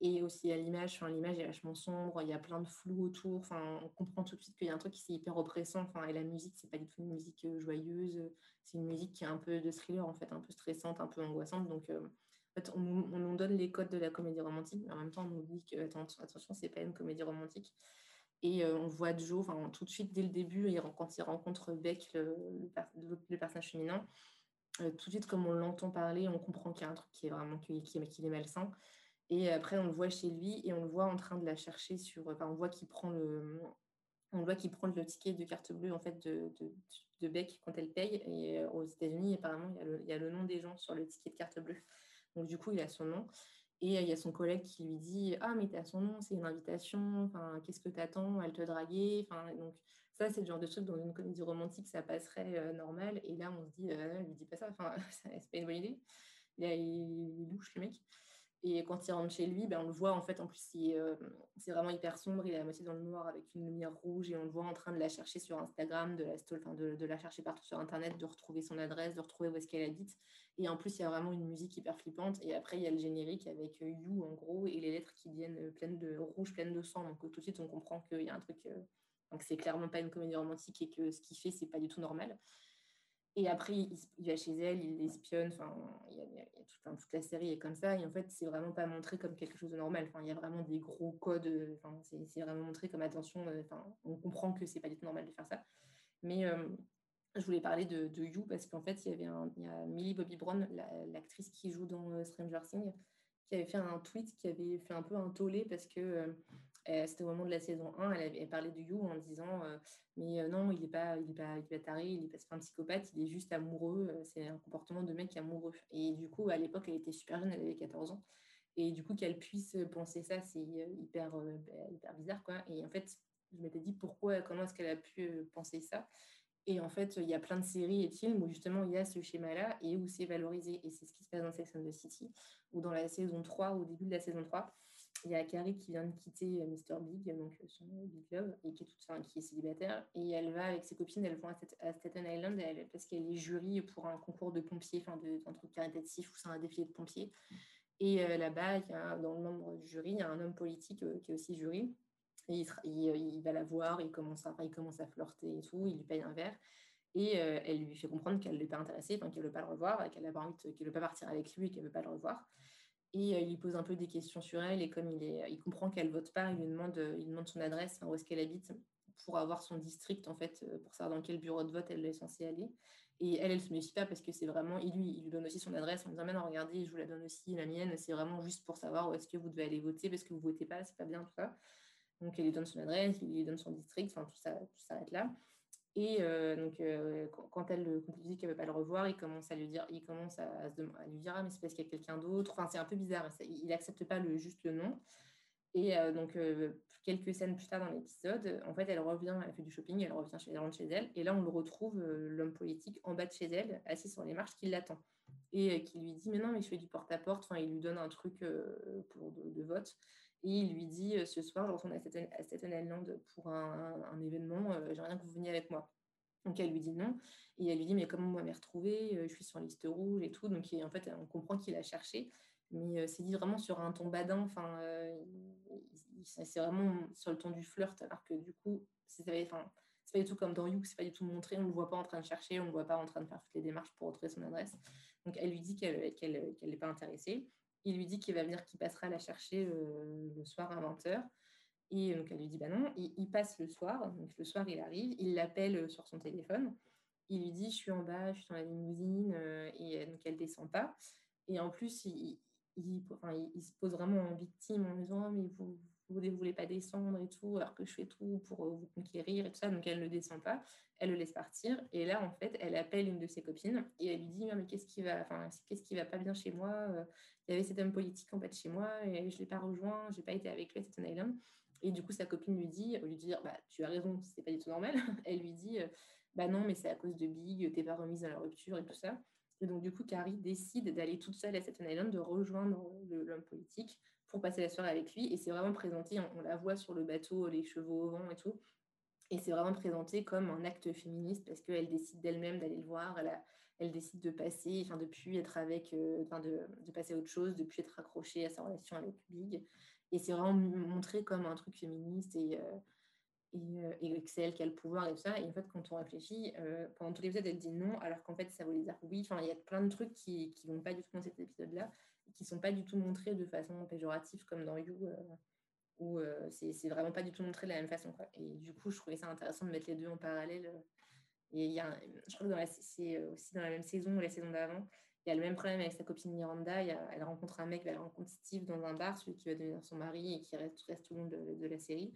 et aussi à l'image. Enfin, l'image est vachement sombre, il y a plein de flou autour. Enfin, on comprend tout de suite qu'il y a un truc qui est hyper oppressant. Enfin, et la musique, c'est pas du tout une musique euh, joyeuse. C'est une musique qui est un peu de thriller, en fait, un peu stressante, un peu angoissante. Donc, euh, on, nous donne les codes de la comédie romantique, mais en même temps, on dit que, attention, attention c'est pas une comédie romantique. Et euh, on voit Joe, enfin, tout de suite, dès le début, quand il rencontre Beck, le, le, personnage féminin, tout de suite, comme on l'entend parler, on comprend qu'il y a un truc qui est vraiment qui, qui, qui est malsain. Et après, on le voit chez lui et on le voit en train de la chercher sur. Enfin, on voit qu'il prend le. On voit qu'il prend le ticket de carte bleue en fait de, de, Beck quand elle paye. Et euh, aux États-Unis, apparemment, il y, a le, il y, a le, nom des gens sur le ticket de carte bleue. Donc du coup, il a son nom. Et euh, il y a son collègue qui lui dit Ah, mais tu as son nom, c'est une invitation. Enfin, qu'est-ce que tu attends Elle te draguer. Enfin, donc ça, c'est le genre de truc dans une comédie romantique, ça passerait euh, normal. Et là, on se dit euh, Elle lui dit pas ça. Enfin, c'est pas une bonne idée. il, il louche le mec. Et quand il rentre chez lui, ben, on le voit en fait, en plus, euh, c'est vraiment hyper sombre, il est à moitié dans le noir avec une lumière rouge et on le voit en train de la chercher sur Instagram, de la, chercher partout sur Internet, de retrouver son adresse, de retrouver où est-ce qu'elle habite. Et en plus, il y a vraiment une musique hyper flippante. Et après, il y a le générique avec euh, You en gros et les lettres qui viennent euh, pleines de rouge, pleines de sang. Donc tout de suite, on comprend qu'il y a un truc. donc c'est clairement pas une comédie romantique et que ce qu'il fait, c'est pas du tout normal. Et après, il, va chez elle, il l'espionne. Enfin, il y a, toute la série est comme ça. Et en fait, c'est vraiment pas montré comme quelque chose de normal. Enfin, il y a vraiment des gros codes. Enfin, c'est vraiment montré comme attention. Euh, enfin, on comprend que c'est pas du tout normal de faire ça. Mais euh, je voulais parler de, You parce qu'en fait, il y avait un, a Millie Bobby Brown, l'actrice qui joue dans euh, Stranger Things, qui avait fait un tweet qui avait fait un peu un tollé parce que euh, c'était au moment de la saison 1, elle avait parlé de You en disant euh, Mais euh, non, il n'est pas, il est pas, il est pas taré, il n'est pas un psychopathe, il est juste amoureux, c'est un comportement de mec amoureux. Et du coup, à l'époque, elle était super jeune, elle avait 14 ans. Et du coup, qu'elle puisse penser ça, c'est hyper, bah, hyper bizarre. Quoi. Et en fait, je m'étais dit pourquoi, comment est-ce qu'elle a pu penser ça? Et en fait, il y a plein de séries et de films où justement il y a ce schéma-là et où c'est valorisé. Et c'est ce qui se passe dans Sex and the City, ou dans la saison 3, au début de la saison 3, il y a Carrie qui vient de quitter euh, Mr. Big, donc euh, son Big Love, et qui est, toute, enfin, qui est célibataire. Et elle va avec ses copines, elles vont à, Staten Island parce qu'elle est jury pour un concours de pompiers, enfin de, un truc caritatif où c'est un défilé de pompiers. Et euh, là-bas, dans le membre du jury, il y a un homme politique qui est aussi jury. Il, va la voir, il commence, à, il commence à flirter et tout, il lui paye un verre. Et elle lui fait comprendre qu'elle n'est pas intéressée, qu'elle ne veut pas le revoir, qu'elle ne veut pas partir avec lui et qu'elle ne veut pas le revoir. Et euh, il lui pose un peu des questions sur elle. Et comme il, comprend qu'elle vote pas, il lui demande, euh, son adresse, où est-ce qu'elle habite, pour avoir son district, en fait, euh, pour savoir dans quel bureau de vote elle est censée aller. Et elle, elle se méfie pas parce que c'est vraiment, il lui, il lui donne aussi son adresse en disant, mais non, regardez, je vous la donne aussi, la mienne. C'est vraiment juste pour savoir où est-ce que vous devez aller voter parce que vous votez pas, c'est pas bien, tout ça. Donc, elle lui donne son adresse, il lui donne son district, enfin, tout ça, tout s'arrête là. Et donc, quand, elle, quand lui dit qu'elle ne veut pas le revoir, il commence à lui dire, il commence à, à lui dire, ah, mais c'est parce qu'il y a quelqu'un d'autre. Enfin, c'est un peu bizarre. il n'accepte pas le juste le nom. Et donc, quelques scènes plus tard dans l'épisode, en fait, elle revient, elle fait du shopping, elle revient chez, elle rentre chez elle. Et là, on le retrouve, l'homme politique, en bas de chez elle, assis sur les marches, qui l'attend. Et qui lui dit, mais non, mais je fais du porte-à-porte. Enfin, il lui donne un truc pour de, vote. Et il lui dit, ce soir, je retourne à Staten Island pour un, événement, j'aimerais bien que vous veniez avec moi. Donc elle lui dit non. Et elle lui dit, mais comment moi m'y retrouver Je suis sur liste rouge et tout. Donc en fait, on comprend qu'il a cherché mais c'est dit vraiment sur un ton badin. Enfin, c'est vraiment sur le ton du flirt, alors que du coup, c'est pas du tout comme dans You, c'est pas du tout montré. On le voit pas en train de chercher, on le voit pas en train de faire toutes les démarches pour retrouver son adresse. Donc elle lui dit qu'elle n'est pas intéressée. Il lui dit qu'il va venir, qu'il passera la chercher le soir à 20h. Et donc elle lui dit bah non, il, passe le soir. Donc le soir, il arrive, il l'appelle sur son téléphone. Il lui dit je suis en bas, je suis dans la limousine, et donc elle descend pas. Et en plus, il, se pose vraiment en victime en disant mais vous, vous ne voulez pas descendre et tout, alors que je fais tout pour euh, vous conquérir et tout ça. Donc elle ne descend pas, elle le laisse partir. Et là, en fait, elle appelle une de ses copines et elle lui dit mais qu'est-ce qui va, enfin, qu'est-ce qui va pas bien chez moi? Euh, Il y avait cet homme politique en bas de chez moi et je l'ai pas rejoint, j'ai pas été avec lui à Staten Island. Et du coup, sa copine lui dit, de dire bah tu as raison, c'est pas du tout normal, elle lui dit euh, bah non, mais c'est à cause de Big, t'es pas remise dans la rupture et tout ça. Et donc, du coup, Carrie décide d'aller toute seule à Staten Island, de rejoindre l'homme politique pour passer la soirée avec lui. Et c'est vraiment présenté, on, la voit sur le bateau, les chevaux au vent et tout. Et c'est vraiment présenté comme un acte féministe parce qu'elle décide d'elle-même d'aller le voir. Elle, décide de passer, enfin, de plus être avec, euh, de, passer à autre chose, de plus être accrochée à sa relation avec Big. Et c'est vraiment montré comme un truc féministe et, euh, et, et que c'est elle qui a le pouvoir et tout ça. Et en fait, quand on réfléchit, euh, pendant tous les épisodes, elle dit non, alors qu'en fait, ça voulait dire oui. Enfin, il y a plein de trucs qui ne vont pas du tout dans cet épisode-là, qui sont pas du tout montrés de façon péjorative comme dans You, euh, où euh, c'est vraiment pas du tout montré de la même façon. Quoi. Et du coup, je trouvais ça intéressant de mettre les deux en parallèle. Et il y a, je crois que c'est aussi dans la même saison ou la saison d'avant, il y a le même problème avec sa copine Miranda. elle rencontre un mec, elle rencontre Steve dans un bar, celui qui va devenir son mari et qui reste, reste tout le long de, de la série.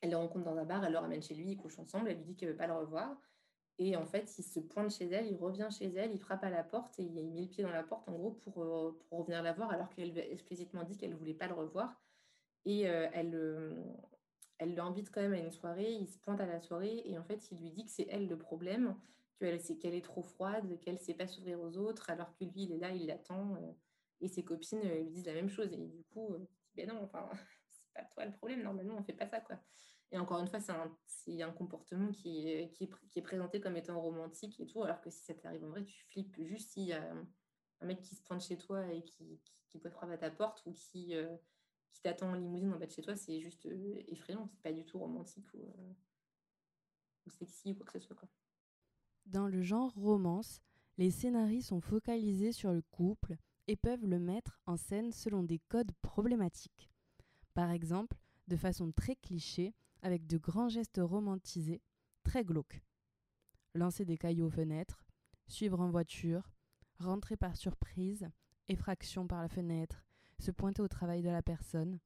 Elle le rencontre dans un bar, elle le ramène chez lui, ils couchent ensemble, elle lui dit qu'elle ne veut pas le revoir. Et en fait, il se pointe chez elle, il revient chez elle, il frappe à la porte et il met le pied dans la porte en gros pour, euh, pour revenir la voir alors qu'elle explicitement dit qu'elle ne voulait pas le revoir. Et euh, elle, euh, elle l'invite quand même à une soirée, il se pointe à la soirée et en fait, il lui dit que c'est elle le problème, qu'elle qu'elle est trop froide, qu'elle ne sait pas s'ouvrir aux autres alors que lui, il est là, il l'attend. et ses copines lui disent la même chose. Et du coup, ben non, enfin, c'est pas toi le problème, normalement, on ne fait pas ça, quoi. Et encore une fois, c'est un, comportement qui est, qui, qui présenté comme étant romantique et tout, alors que si ça t'arrive en vrai, tu flippes juste s'il y a un mec qui se pointe chez toi et qui, qui, peut frapper à ta porte ou qui, euh, qui t'attend en limousine en bas de chez toi, c'est juste euh, effrayant, c'est pas du tout romantique ou, euh, sexy ou quoi que ce soit. Dans le genre romance, les scénarii sont focalisés sur le couple et peuvent le mettre en scène selon des codes problématiques. Par exemple, de façon très cliché, avec de grands gestes romantisés, très glauques. Lancer des cailloux aux fenêtres, suivre en voiture, rentrer par surprise, effraction par la fenêtre, se pointer au travail de la personne.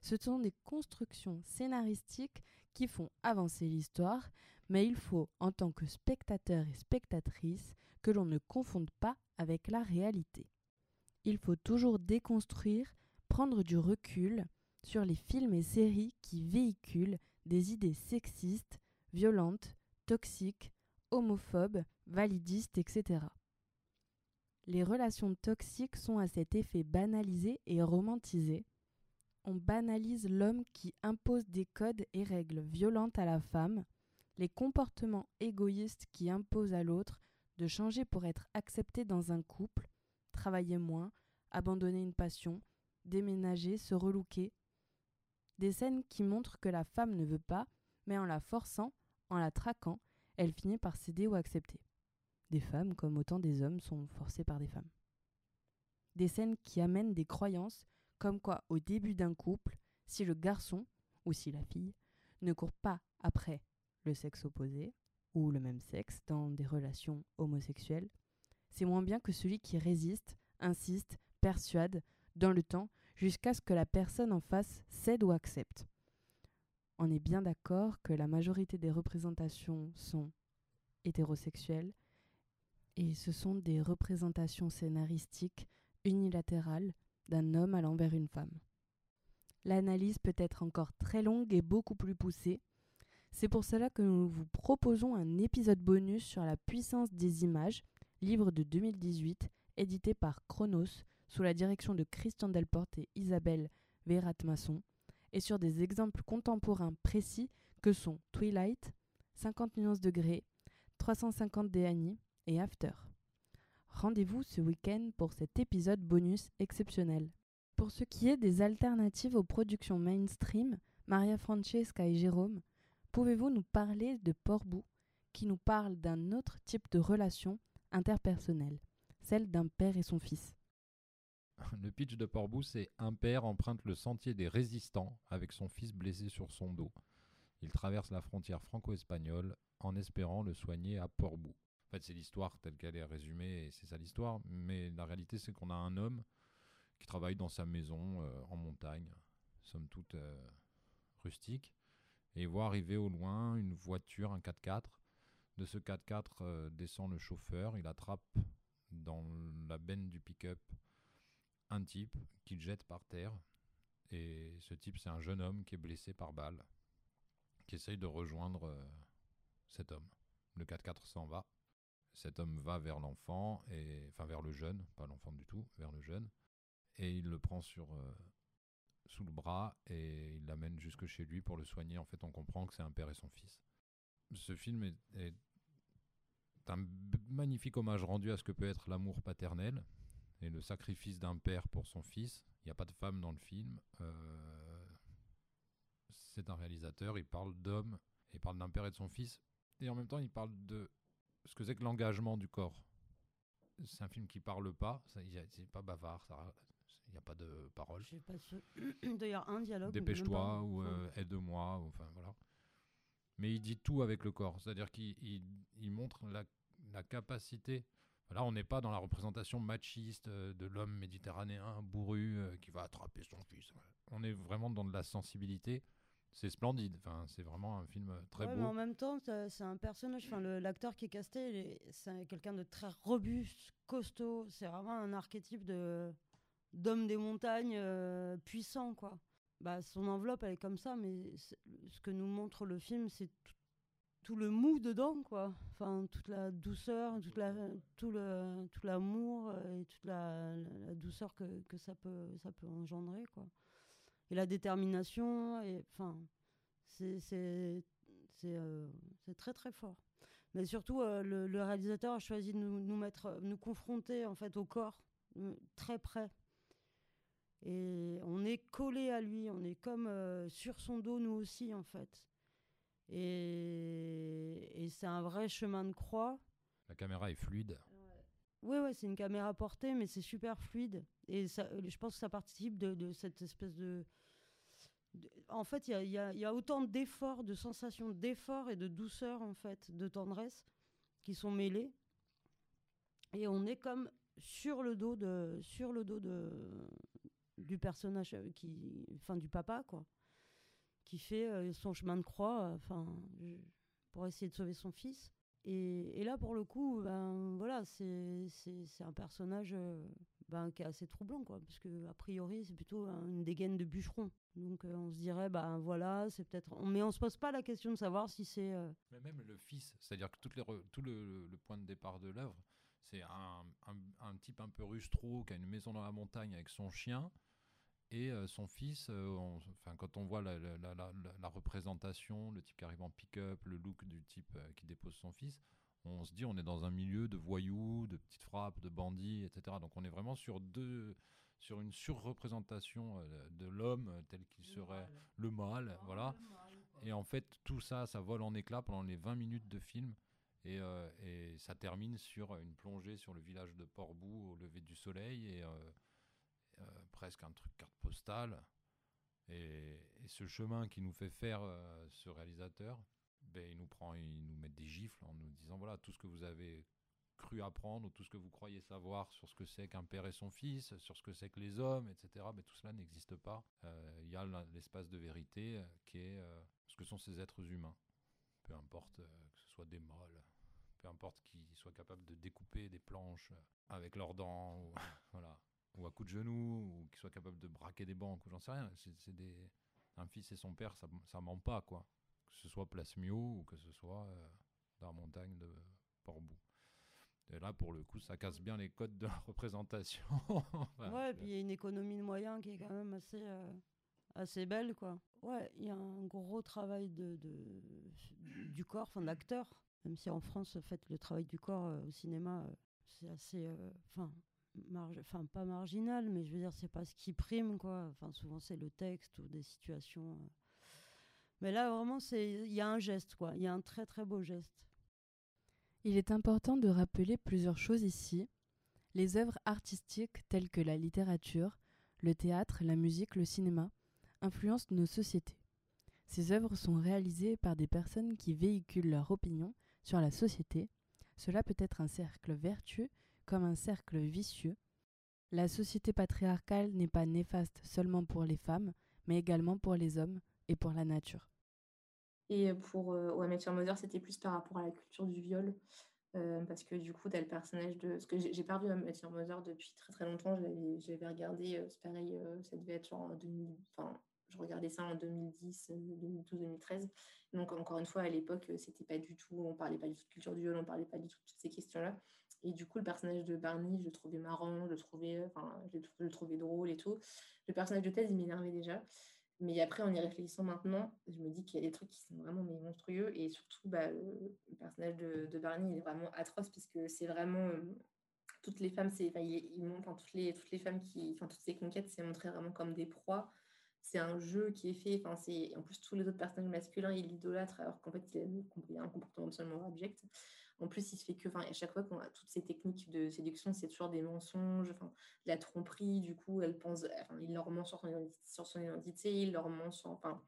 Ce sont des constructions scénaristiques qui font avancer l'histoire, mais il faut, en tant que spectateur et spectatrice, que l'on ne confonde pas avec la réalité. Il faut toujours déconstruire, prendre du recul sur les films et séries qui véhiculent des idées sexistes, violentes, toxiques, homophobes, validistes, etc. Les relations toxiques sont à cet effet banalisées et romantisées. On banalise l'homme qui impose des codes et règles violentes à la femme, les comportements égoïstes qui imposent à l'autre de changer pour être accepté dans un couple, travailler moins, abandonner une passion, déménager, se relooker, des scènes qui montrent que la femme ne veut pas, mais en la forçant, en la traquant, elle finit par céder ou accepter. Des femmes, comme autant des hommes, sont forcées par des femmes. Des scènes qui amènent des croyances, comme quoi au début d'un couple, si le garçon, ou si la fille, ne court pas après le sexe opposé, ou le même sexe dans des relations homosexuelles, c'est moins bien que celui qui résiste, insiste, persuade, dans le temps, jusqu'à ce que la personne en face cède ou accepte. on est bien d'accord que la majorité des représentations sont hétérosexuelles et ce sont des représentations scénaristiques unilatérales d'un homme allant vers une femme. L'analyse peut être encore très longue et beaucoup plus poussée. C'est pour cela que nous vous proposons un épisode bonus sur la puissance des images, livre de 2018, édité par Chronos, sous la direction de Christian Delporte et Isabelle Vérat-Masson, et sur des exemples contemporains précis que sont Twilight, 50 nuances de gris, 350 Annie et After. Rendez-vous ce week-end pour cet épisode bonus exceptionnel. Pour ce qui est des alternatives aux productions mainstream, Maria Francesca et Jérôme, pouvez-vous nous parler de Portbou, qui nous parle d'un autre type de relation interpersonnelle, celle d'un père et son fils? Le pitch de Portbou, c'est un père emprunte le sentier des résistants avec son fils blessé sur son dos. Il traverse la frontière franco-espagnole en espérant le soigner à Portbou. En fait, c'est l'histoire telle qu'elle est résumée c'est ça l'histoire, mais la réalité, c'est qu'on a un homme qui travaille dans sa maison euh, en montagne, somme toute euh, rustique, et il voit arriver au loin une voiture, un 4x4. De ce 4x4 euh, descend le chauffeur, il attrape dans la benne du pick-up un type qu'il jette par terre. Et ce type, c'est un jeune homme qui est blessé par balle, qui essaye de rejoindre cet homme. Le 4x4 s'en va. Cet homme va vers l'enfant, et enfin vers le jeune, pas l'enfant du tout, vers le jeune et il le prend sur, euh, sous le bras et il l'amène jusque chez lui pour le soigner. En fait, on comprend que c'est un père et son fils. Ce film est, un magnifique hommage rendu à ce que peut être l'amour paternel et le sacrifice d'un père pour son fils. Il n'y a pas de femme dans le film. Euh, c'est un réalisateur, il parle d'homme, il parle d'un père et de son fils, et en même temps il parle de ce que c'est que l'engagement du corps. C'est un film qui parle pas, c'est pas bavard, il n'y a pas de parole. Je D'ailleurs, un dialogue. Dépêche-toi ou euh, aide-moi. Enfin, voilà. Mais il dit tout avec le corps. C'est-à-dire qu'il il, montre la, la, capacité. Là, on n'est pas dans la représentation machiste euh, de l'homme méditerranéen bourru euh, qui va attraper son fils. On est vraiment dans de la sensibilité. C'est splendide. Enfin, c'est vraiment un film très beau. Mais en même temps, c'est un personnage. Enfin, l'acteur qui est casté, c'est quelqu'un de très robuste, costaud. C'est vraiment un archétype de d'homme des montagnes euh, puissant, quoi. Bah, son enveloppe, elle est comme ça, mais ce que nous montre le film, c'est tout le mou dedans, quoi. Enfin, toute la douceur, toute la, tout, le, tout l'amour euh, et toute la, douceur que, que, ça, peut, ça peut engendrer, quoi. Et la détermination, et enfin, c'est, c'est, c'est, euh, très très fort. Mais surtout, le, le, réalisateur a choisi de nous, nous, mettre, nous confronter en fait au corps, très près. Et on est collé à lui, on est comme euh, sur son dos, nous aussi, en fait. Et, et c'est un vrai chemin de croix. La caméra est fluide. Oui, ouais, c'est une caméra portée, mais c'est super fluide. Et ça, je pense que ça participe de, de cette espèce de. en fait, il y, y, y a, autant d'efforts, de sensations d'effort et de douceur, en fait, de tendresse, qui sont mêlés. Et on est comme sur le dos de, sur le dos de, du personnage euh, qui, enfin du papa quoi, qui fait euh, son chemin de croix, euh, enfin pour essayer de sauver son fils. Et, là pour le coup, ben voilà, c'est un personnage ben, qui est assez troublant quoi, parce que a priori c'est plutôt une dégaine de bûcheron. Donc on se dirait ben voilà, c'est peut-être, mais on se pose pas la question de savoir si c'est. Mais même le fils, c'est-à-dire que tout le, le point de départ de l'œuvre c'est un, un, type un peu rustro qui a une maison dans la montagne avec son chien. Et euh, son fils, euh, enfin, quand on voit la, la, la, représentation, le type qui arrive en pick-up, le look du type euh, qui dépose son fils, on se dit on est dans un milieu de voyous, de petites frappes, de bandits, etc. Donc on est vraiment sur deux, sur une surreprésentation de l'homme tel qu'il serait le mal, voilà. et en fait tout ça, ça vole en éclats pendant les 20 minutes de film. Euh, et, ça termine sur une plongée sur le village de Portbou au lever du soleil et euh, presque un truc carte postale. Et, ce chemin qui nous fait faire ce réalisateur, ben, il nous prend, il nous met des gifles en nous disant voilà tout ce que vous avez cru apprendre ou tout ce que vous croyez savoir sur ce que c'est qu'un père et son fils, sur ce que c'est que les hommes, etc. Mais tout cela n'existe pas. Il y a l'espace de vérité qui est ce que sont ces êtres humains. Peu importe que ce soit des molles, peu importe qu'ils soient capables de découper des planches avec leurs dents, voilà, ou à coups de genoux, ou qu'ils soient capables de braquer des banques, ou j'en sais rien. C'est des... Un fils et son père, ça, ça ment pas, quoi. Que ce soit Place Mio ou que ce soit euh, dans la montagne de Portbou. Et là, pour le coup, ça casse bien les codes de la représentation. ouais, et puis il y a une économie de moyens qui est quand même assez, euh, assez belle, quoi. Ouais, il y a un gros travail de, de du corps, enfin d'acteur. Même si en France, en fait, le travail du corps euh, au cinéma, c'est assez, enfin, enfin pas marginal, mais je veux dire, c'est pas ce qui prime, quoi. Enfin, souvent, c'est le texte ou des situations. Euh. Mais là, vraiment, il y a un geste, quoi. Il y a un très, très beau geste. Il est important de rappeler plusieurs choses ici. Les œuvres artistiques telles que la littérature, le théâtre, la musique, le cinéma influencent nos sociétés. Ces œuvres sont réalisées par des personnes qui véhiculent leur opinion sur la société. Cela peut être un cercle vertueux comme un cercle vicieux. La société patriarcale n'est pas néfaste seulement pour les femmes, mais également pour les hommes et pour la nature. Et pour euh, Amateur Mother, c'était plus par rapport à la culture du viol. Euh, parce que du coup, tu as le personnage de. Parce que j'ai perdu Amateur Mother depuis très très longtemps. J'avais regardé, euh, c'est pareil, euh, ça devait être en 2000. Enfin, je regardais ça en 2010, 2012, 2013. Donc, encore une fois, à l'époque, c'était pas du tout. On parlait pas du tout de culture du viol, on parlait pas du tout de toutes ces questions-là. Et du coup, le personnage de Barney, je le trouvais marrant, je le trouvais, enfin, je le trouvais drôle et tout. Le personnage de Ted, il m'énervait déjà. Mais après, en y réfléchissant maintenant, je me dis qu'il y a des trucs qui sont vraiment monstrueux. Et surtout, bah, le personnage de, Barney, il est vraiment atroce puisque c'est vraiment. Euh, toutes les femmes, c'est, toutes, les, toutes les femmes qui. Enfin, toutes ces conquêtes, c'est montré vraiment comme des proies. C'est un jeu qui est fait. Enfin, c'est, en plus, tous les autres personnages masculins, ils l'idolâtrent alors qu'en fait, il a un comportement absolument abject. En plus, il se fait que, à chaque fois qu'on a toutes ces techniques de séduction, c'est toujours des mensonges, enfin, la tromperie, du coup, elle pense, enfin, il leur ment sur son, identité, il leur ment sur, enfin,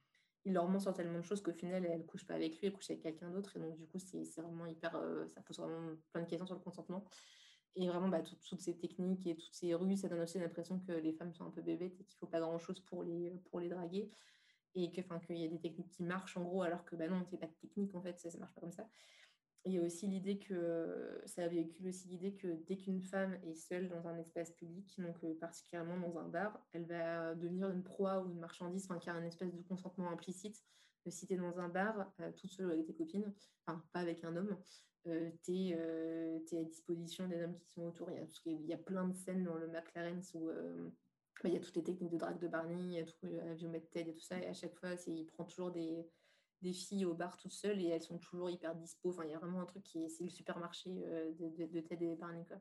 il leur ment tellement de choses qu'au final, elle couche pas avec lui, elle couche avec quelqu'un d'autre. Et donc, du coup, c'est vraiment hyper, euh, ça pose vraiment plein de questions sur le consentement. Et vraiment, bah, toutes ces techniques et toutes ces rues, ça donne aussi l'impression que les femmes sont un peu bébêtes et qu'il faut pas grand-chose pour les, pour les draguer. Et qu'il y a des techniques qui marchent en gros, alors que bah, non, c'est pas de technique en fait, ça ne marche pas comme ça il y a aussi l'idée que ça véhicule aussi l'idée que dès qu'une femme est seule dans un espace public, donc euh, particulièrement dans un bar, elle va devenir une proie ou une marchandise, enfin, car un espèce de consentement implicite. Euh, si tu es dans un bar euh, toute seule avec tes copines, enfin pas avec un homme, tu es, à disposition des hommes qui sont autour. Il y a, il y a plein de scènes dans le McLaren où bah, il y a toutes les techniques de drague de Barney, il y a tout, l'aviomètre Ted et tout ça, et à chaque fois, il prend toujours des des filles au bar toutes seules et elles sont toujours hyper dispo. Enfin, il y a vraiment un truc qui est, c'est le supermarché euh, de, Ted et Barney. Quoi.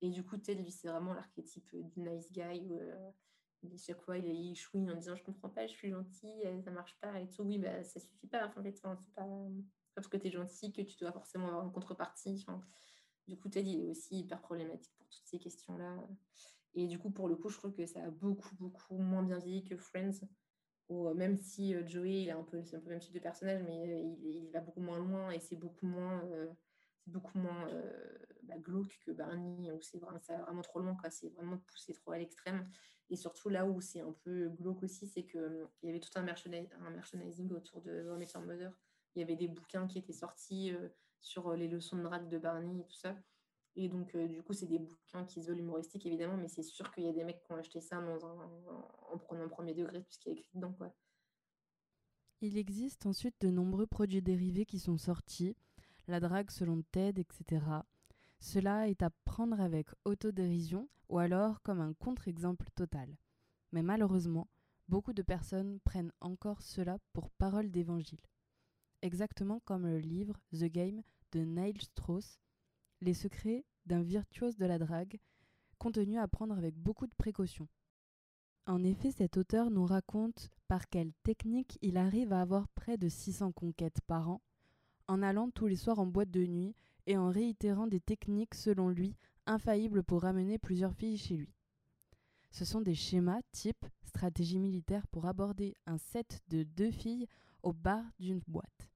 Et du coup, Ted, lui, c'est vraiment l'archétype du nice guy où euh, chaque fois il, il chouine en disant Je comprends pas, je suis gentil, euh, ça marche pas et tout. Oui, bah, ça suffit pas. Enfin, en c'est pas, parce que tu es gentil que tu dois forcément avoir une contrepartie. Du coup, Ted, il est aussi hyper problématique pour toutes ces questions-là. Et du coup, pour le coup, je trouve que ça a beaucoup, beaucoup moins bien vieilli que Friends euh, même si euh, Joey, il est un peu, c'est un peu le même type de personnage, mais euh, il, va beaucoup moins loin et c'est beaucoup moins, beaucoup moins bah, glauque que Barney, où c'est vraiment, vraiment trop loin. C'est vraiment poussé trop à l'extrême. Et surtout, là où c'est un peu glauque aussi, c'est qu'il il y avait tout un, merchandising autour de How Mother. Il y avait des bouquins qui étaient sortis sur les leçons de drague de Barney et tout ça. Et donc, euh, du coup, c'est des bouquins qui se veulent humoristiques, évidemment, mais c'est sûr qu'il y a des mecs qui ont acheté ça en prenant premier degré, tout ce qui est écrit dedans. Quoi. Il existe ensuite de nombreux produits dérivés qui sont sortis, la drague selon TED, etc. Cela est à prendre avec autodérision ou alors comme un contre-exemple total. Mais malheureusement, beaucoup de personnes prennent encore cela pour parole d'évangile. Exactement comme le livre The Game de Neil Strauss les secrets d'un virtuose de la drague, contenu à prendre avec beaucoup de précaution. En effet, cet auteur nous raconte par quelle technique il arrive à avoir près de 600 conquêtes par an, en allant tous les soirs en boîte de nuit et en réitérant des techniques selon lui infaillibles pour ramener plusieurs filles chez lui. Ce sont des schémas type stratégie militaire pour aborder un set de deux filles au bar d'une boîte.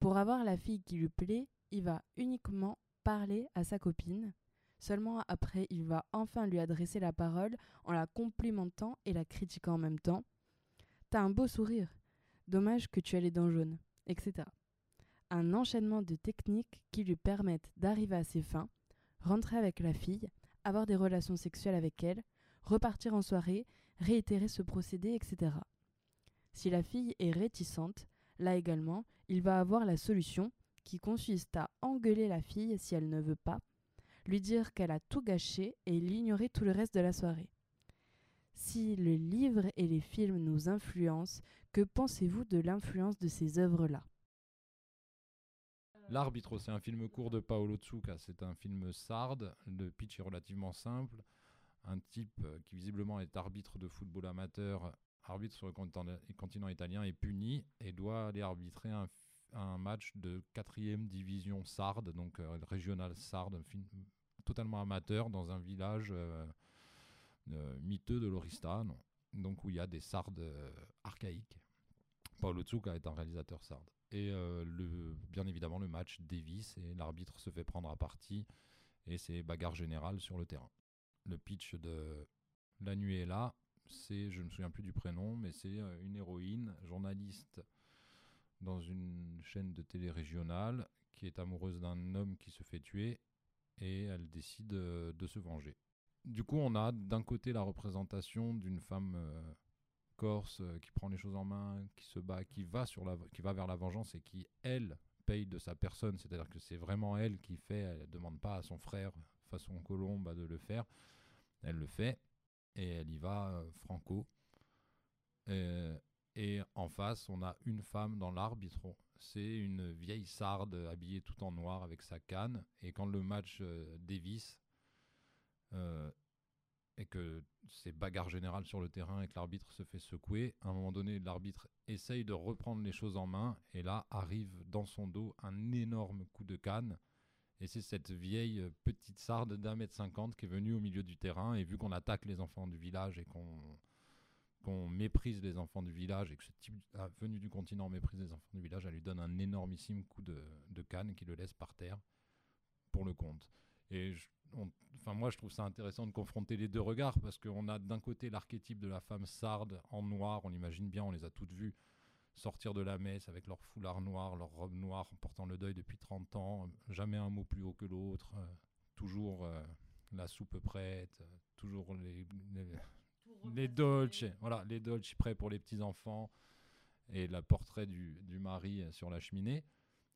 Pour avoir la fille qui lui plaît, il va uniquement parler à sa copine. Seulement après, il va enfin lui adresser la parole en la complimentant et la critiquant en même temps. T'as un beau sourire. Dommage que tu aies les dents jaunes, etc. Un enchaînement de techniques qui lui permettent d'arriver à ses fins, rentrer avec la fille, avoir des relations sexuelles avec elle, repartir en soirée, réitérer ce procédé, etc. Si la fille est réticente, là également, il va avoir la solution qui consiste à engueuler la fille si elle ne veut pas, lui dire qu'elle a tout gâché et l'ignorer tout le reste de la soirée. Si le livre et les films nous influencent, que pensez-vous de l'influence de ces œuvres-là? L'arbitre, c'est un film court de Paolo Tsuka. C'est un film sarde. Le pitch est relativement simple. Un type qui visiblement est arbitre de football amateur, arbitre sur le continent italien, est puni et doit aller arbitrer un, match de 4 division sarde, donc euh, régional sarde, un totalement amateur dans un village euh, euh, miteux de l'Oristano, donc où il y a des sardes archaïques. Paolo Tsuka est un réalisateur sarde. Et le, bien évidemment, le match dévisse et l'arbitre se fait prendre à partie et c'est bagarre générale sur le terrain. Le pitch de La nuit est là, c'est, je ne me souviens plus du prénom, mais c'est une héroïne, journaliste dans une chaîne de télé régionale qui est amoureuse d'un homme qui se fait tuer et elle décide euh, de se venger. Du coup, on a d'un côté la représentation d'une femme corse, euh, qui prend les choses en main, qui se bat, qui va, sur la, qui va vers la vengeance et qui, elle, paye de sa personne. C'est-à-dire que c'est vraiment elle qui fait, elle ne demande pas à son frère, façon Colombe, de le faire. Elle le fait et elle y va euh, franco. Euh, et en face, on a une femme dans l'arbitre. C'est une vieille sarde habillée tout en noir avec sa canne. Et quand le match dévisse, et que c'est bagarre générale sur le terrain et que l'arbitre se fait secouer, à un moment donné, l'arbitre essaye de reprendre les choses en main et là arrive dans son dos un énorme coup de canne. Et c'est cette vieille petite sarde d'un mètre cinquante qui est venue au milieu du terrain et vu qu'on attaque les enfants du village et qu'on méprise les enfants du village et que ce type venu du continent méprise les enfants du village, elle lui donne un énormissime coup de, canne qui le laisse par terre pour le compte. Et enfin, moi, je trouve ça intéressant de confronter les deux regards parce qu'on a d'un côté l'archétype de la femme sarde en noir, on l'imagine bien, on les a toutes vues sortir de la messe avec leur foulard noir, leur robe noire, portant le deuil depuis 30 ans, jamais un mot plus haut que l'autre, euh, toujours euh, la soupe prête, euh, toujours les, dolces, voilà, les dolces prêts pour les petits enfants et le portrait du, du mari sur la cheminée.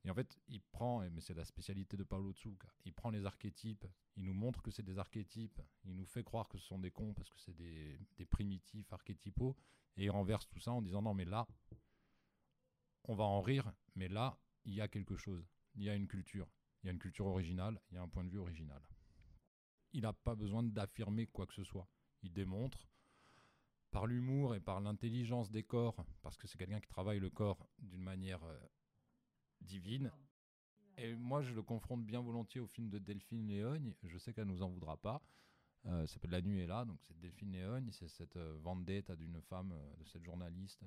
Et en fait, il prend, mais c'est la spécialité de Paolo Tsuka, il prend les archétypes, il nous montre que c'est des archétypes, il nous fait croire que ce sont des cons parce que c'est des, primitifs archétypaux, et il renverse tout ça en disant non mais là, on va en rire, mais là, il y a quelque chose, il y a une culture, il y a une culture originale, il y a un point de vue original. Il n'a pas besoin d'affirmer quoi que ce soit, il démontre par l'humour et par l'intelligence des corps, parce que c'est quelqu'un qui travaille le corps d'une manière... Euh, divine. Et moi, je le confronte bien volontiers au film de Delphine Léogne. Je sais qu'elle nous en voudra pas. Euh, ça s'appelle La nuit est là. Donc, c'est Delphine Léogne. C'est cette euh, vendetta d'une femme, euh, de cette journaliste.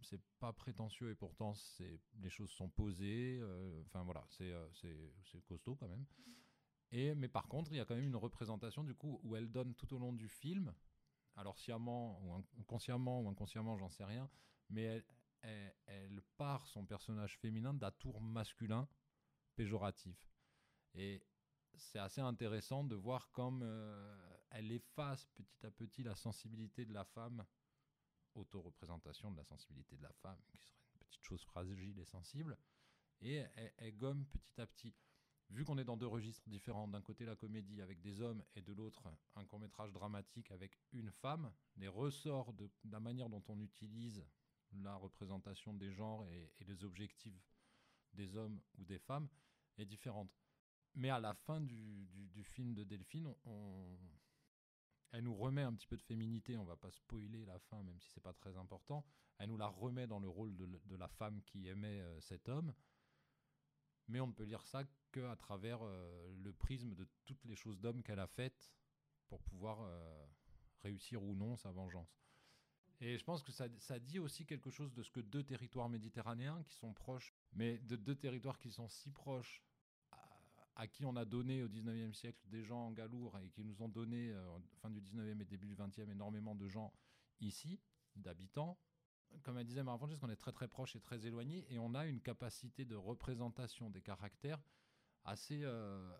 C'est pas prétentieux et pourtant, c'est les choses sont posées. Enfin, voilà, c'est costaud quand même. Et, mais par contre, il y a quand même une représentation du coup où elle donne tout au long du film, alors sciemment ou consciemment ou inconsciemment, j'en sais rien, mais elle, part son personnage féminin d'atour masculin péjoratif. Et c'est assez intéressant de voir comme euh, elle efface petit à petit la sensibilité de la femme, auto-représentation de la sensibilité de la femme, qui serait une petite chose fragile et sensible, et elle, gomme petit à petit. Vu qu'on est dans deux registres différents, d'un côté la comédie avec des hommes et de l'autre un court métrage dramatique avec une femme, les ressorts de la manière dont on utilise la représentation des genres et, les objectifs des hommes ou des femmes est différente. Mais à la fin du, film de Delphine, elle nous remet un petit peu de féminité. On va pas spoiler la fin, même si c'est pas très important. Elle nous la remet dans le rôle de, la femme qui aimait euh, cet homme. Mais on ne peut lire ça qu'à travers euh, le prisme de toutes les choses d'homme qu'elle a faites pour pouvoir euh, réussir ou non sa vengeance. Et je pense que ça, dit aussi quelque chose de ce que deux territoires méditerranéens qui sont proches, mais de deux territoires qui sont si proches à qui on a donné au 19e siècle des gens en Galour et qui nous ont donné, euh, fin du 19e et début du 20e, énormément de gens ici, d'habitants. Comme elle disait Marie qu'on est très très proche et très éloigné et on a une capacité de représentation des caractères assez, euh,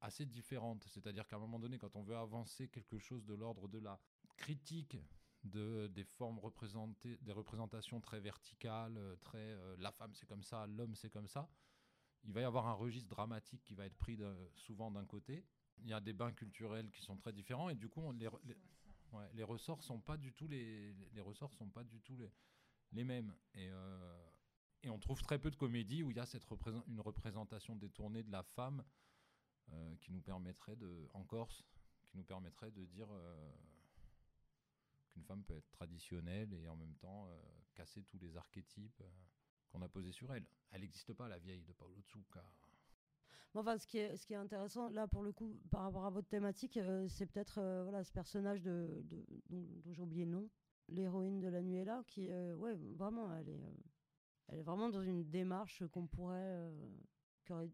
assez différente. C'est-à-dire qu'à un moment donné, quand on veut avancer quelque chose de l'ordre de la critique de, des formes représentées, des représentations très verticales, très euh, la femme c'est comme ça, l'homme c'est comme ça, il va y avoir un registre dramatique qui va être pris souvent d'un côté. Il y a des bains culturels qui sont très différents et du coup, les, les, ressorts sont pas du tout les, les ressorts sont pas du tout les, les mêmes. Et, euh, et on trouve très peu de comédies où il y a cette une représentation détournée de la femme euh, qui nous permettrait de, en Corse, qui nous permettrait de dire euh, qu'une femme peut être traditionnelle et en même temps casser tous les archétypes qu'on a posé sur elle. Elle n'existe pas, la vieille de Paolo Zucca. Enfin, ce qui, est, intéressant, là, pour le coup, par rapport à votre thématique, euh, c'est peut-être euh, voilà, ce personnage de, dont, j'ai oublié le nom, l'héroïne de la nuit est là, qui, euh, ouais, vraiment, elle est, est vraiment dans une démarche qu'on pourrait, qui aurait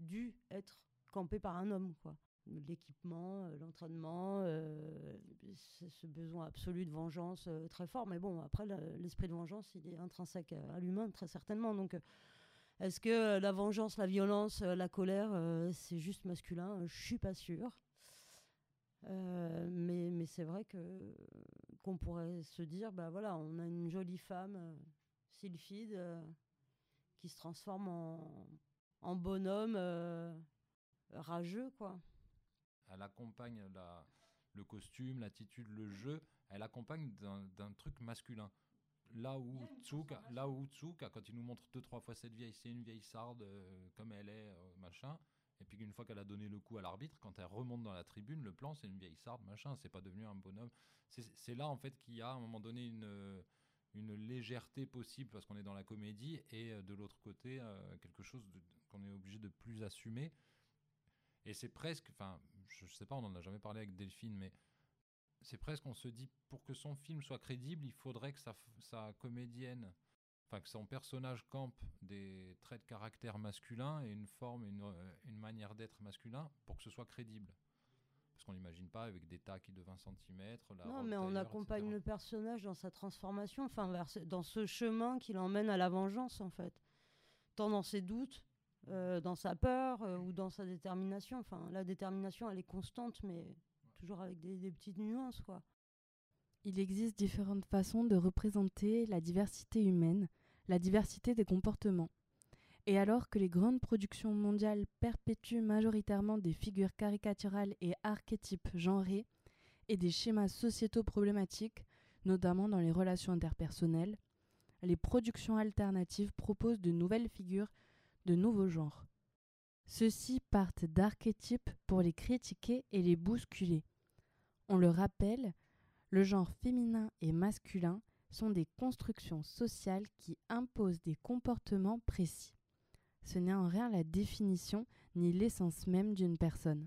dû être campée par un homme, quoi l'équipement, euh, l'entraînement, euh, ce besoin absolu de vengeance euh, très fort. Mais bon, après, l'esprit de vengeance, il est intrinsèque à l'humain, très certainement. Donc, est-ce que la vengeance, la violence, la colère, c'est juste masculin? Je suis pas sûre. mais, mais c'est vrai que qu'on pourrait se dire, bah voilà, on a une jolie femme, sylphide, qui se transforme en, en bonhomme rageux, quoi elle accompagne la, le costume, l'attitude, le jeu, elle accompagne d'un truc masculin. Là où Tsuka, là où Tsuka, quand il nous montre deux trois fois cette vieille, c'est une vieille sarde euh, comme elle est, euh, machin. Et puis une fois qu'elle a donné le coup à l'arbitre, quand elle remonte dans la tribune, le plan c'est une vieille sarde, machin. C'est pas devenu un bonhomme. C'est là en fait qu'il y a à un moment donné une une légèreté possible parce qu'on est dans la comédie et euh, de l'autre côté quelque chose qu'on est obligé de plus assumer. Et c'est presque, enfin, je, ne sais pas, on n'en a jamais parlé avec Delphine, mais c'est presque, on se dit, pour que son film soit crédible, il faudrait que sa, sa comédienne, enfin, que son personnage campe des traits de caractère masculin et une forme, une, euh, une manière d'être masculin pour que ce soit crédible. Parce qu'on n'imagine pas avec des taquis de 20 cm. non, mais on accompagne le personnage dans sa transformation, enfin, dans ce chemin qui l'emmène à la vengeance, en fait. Tant dans ses doutes euh, dans sa peur euh, ou dans sa détermination. Enfin, la détermination, elle est constante, mais toujours avec des, petites nuances, quoi. Il existe différentes façons de représenter la diversité humaine, la diversité des comportements. Et alors que les grandes productions mondiales perpétuent majoritairement des figures caricaturales et archétypes genrés et des schémas sociétaux problématiques, notamment dans les relations interpersonnelles, les productions alternatives proposent de nouvelles figures de nouveaux genres. Ceux-ci partent d'archétypes pour les critiquer et les bousculer. On le rappelle, le genre féminin et masculin sont des constructions sociales qui imposent des comportements précis. Ce n'est en rien la définition ni l'essence même d'une personne.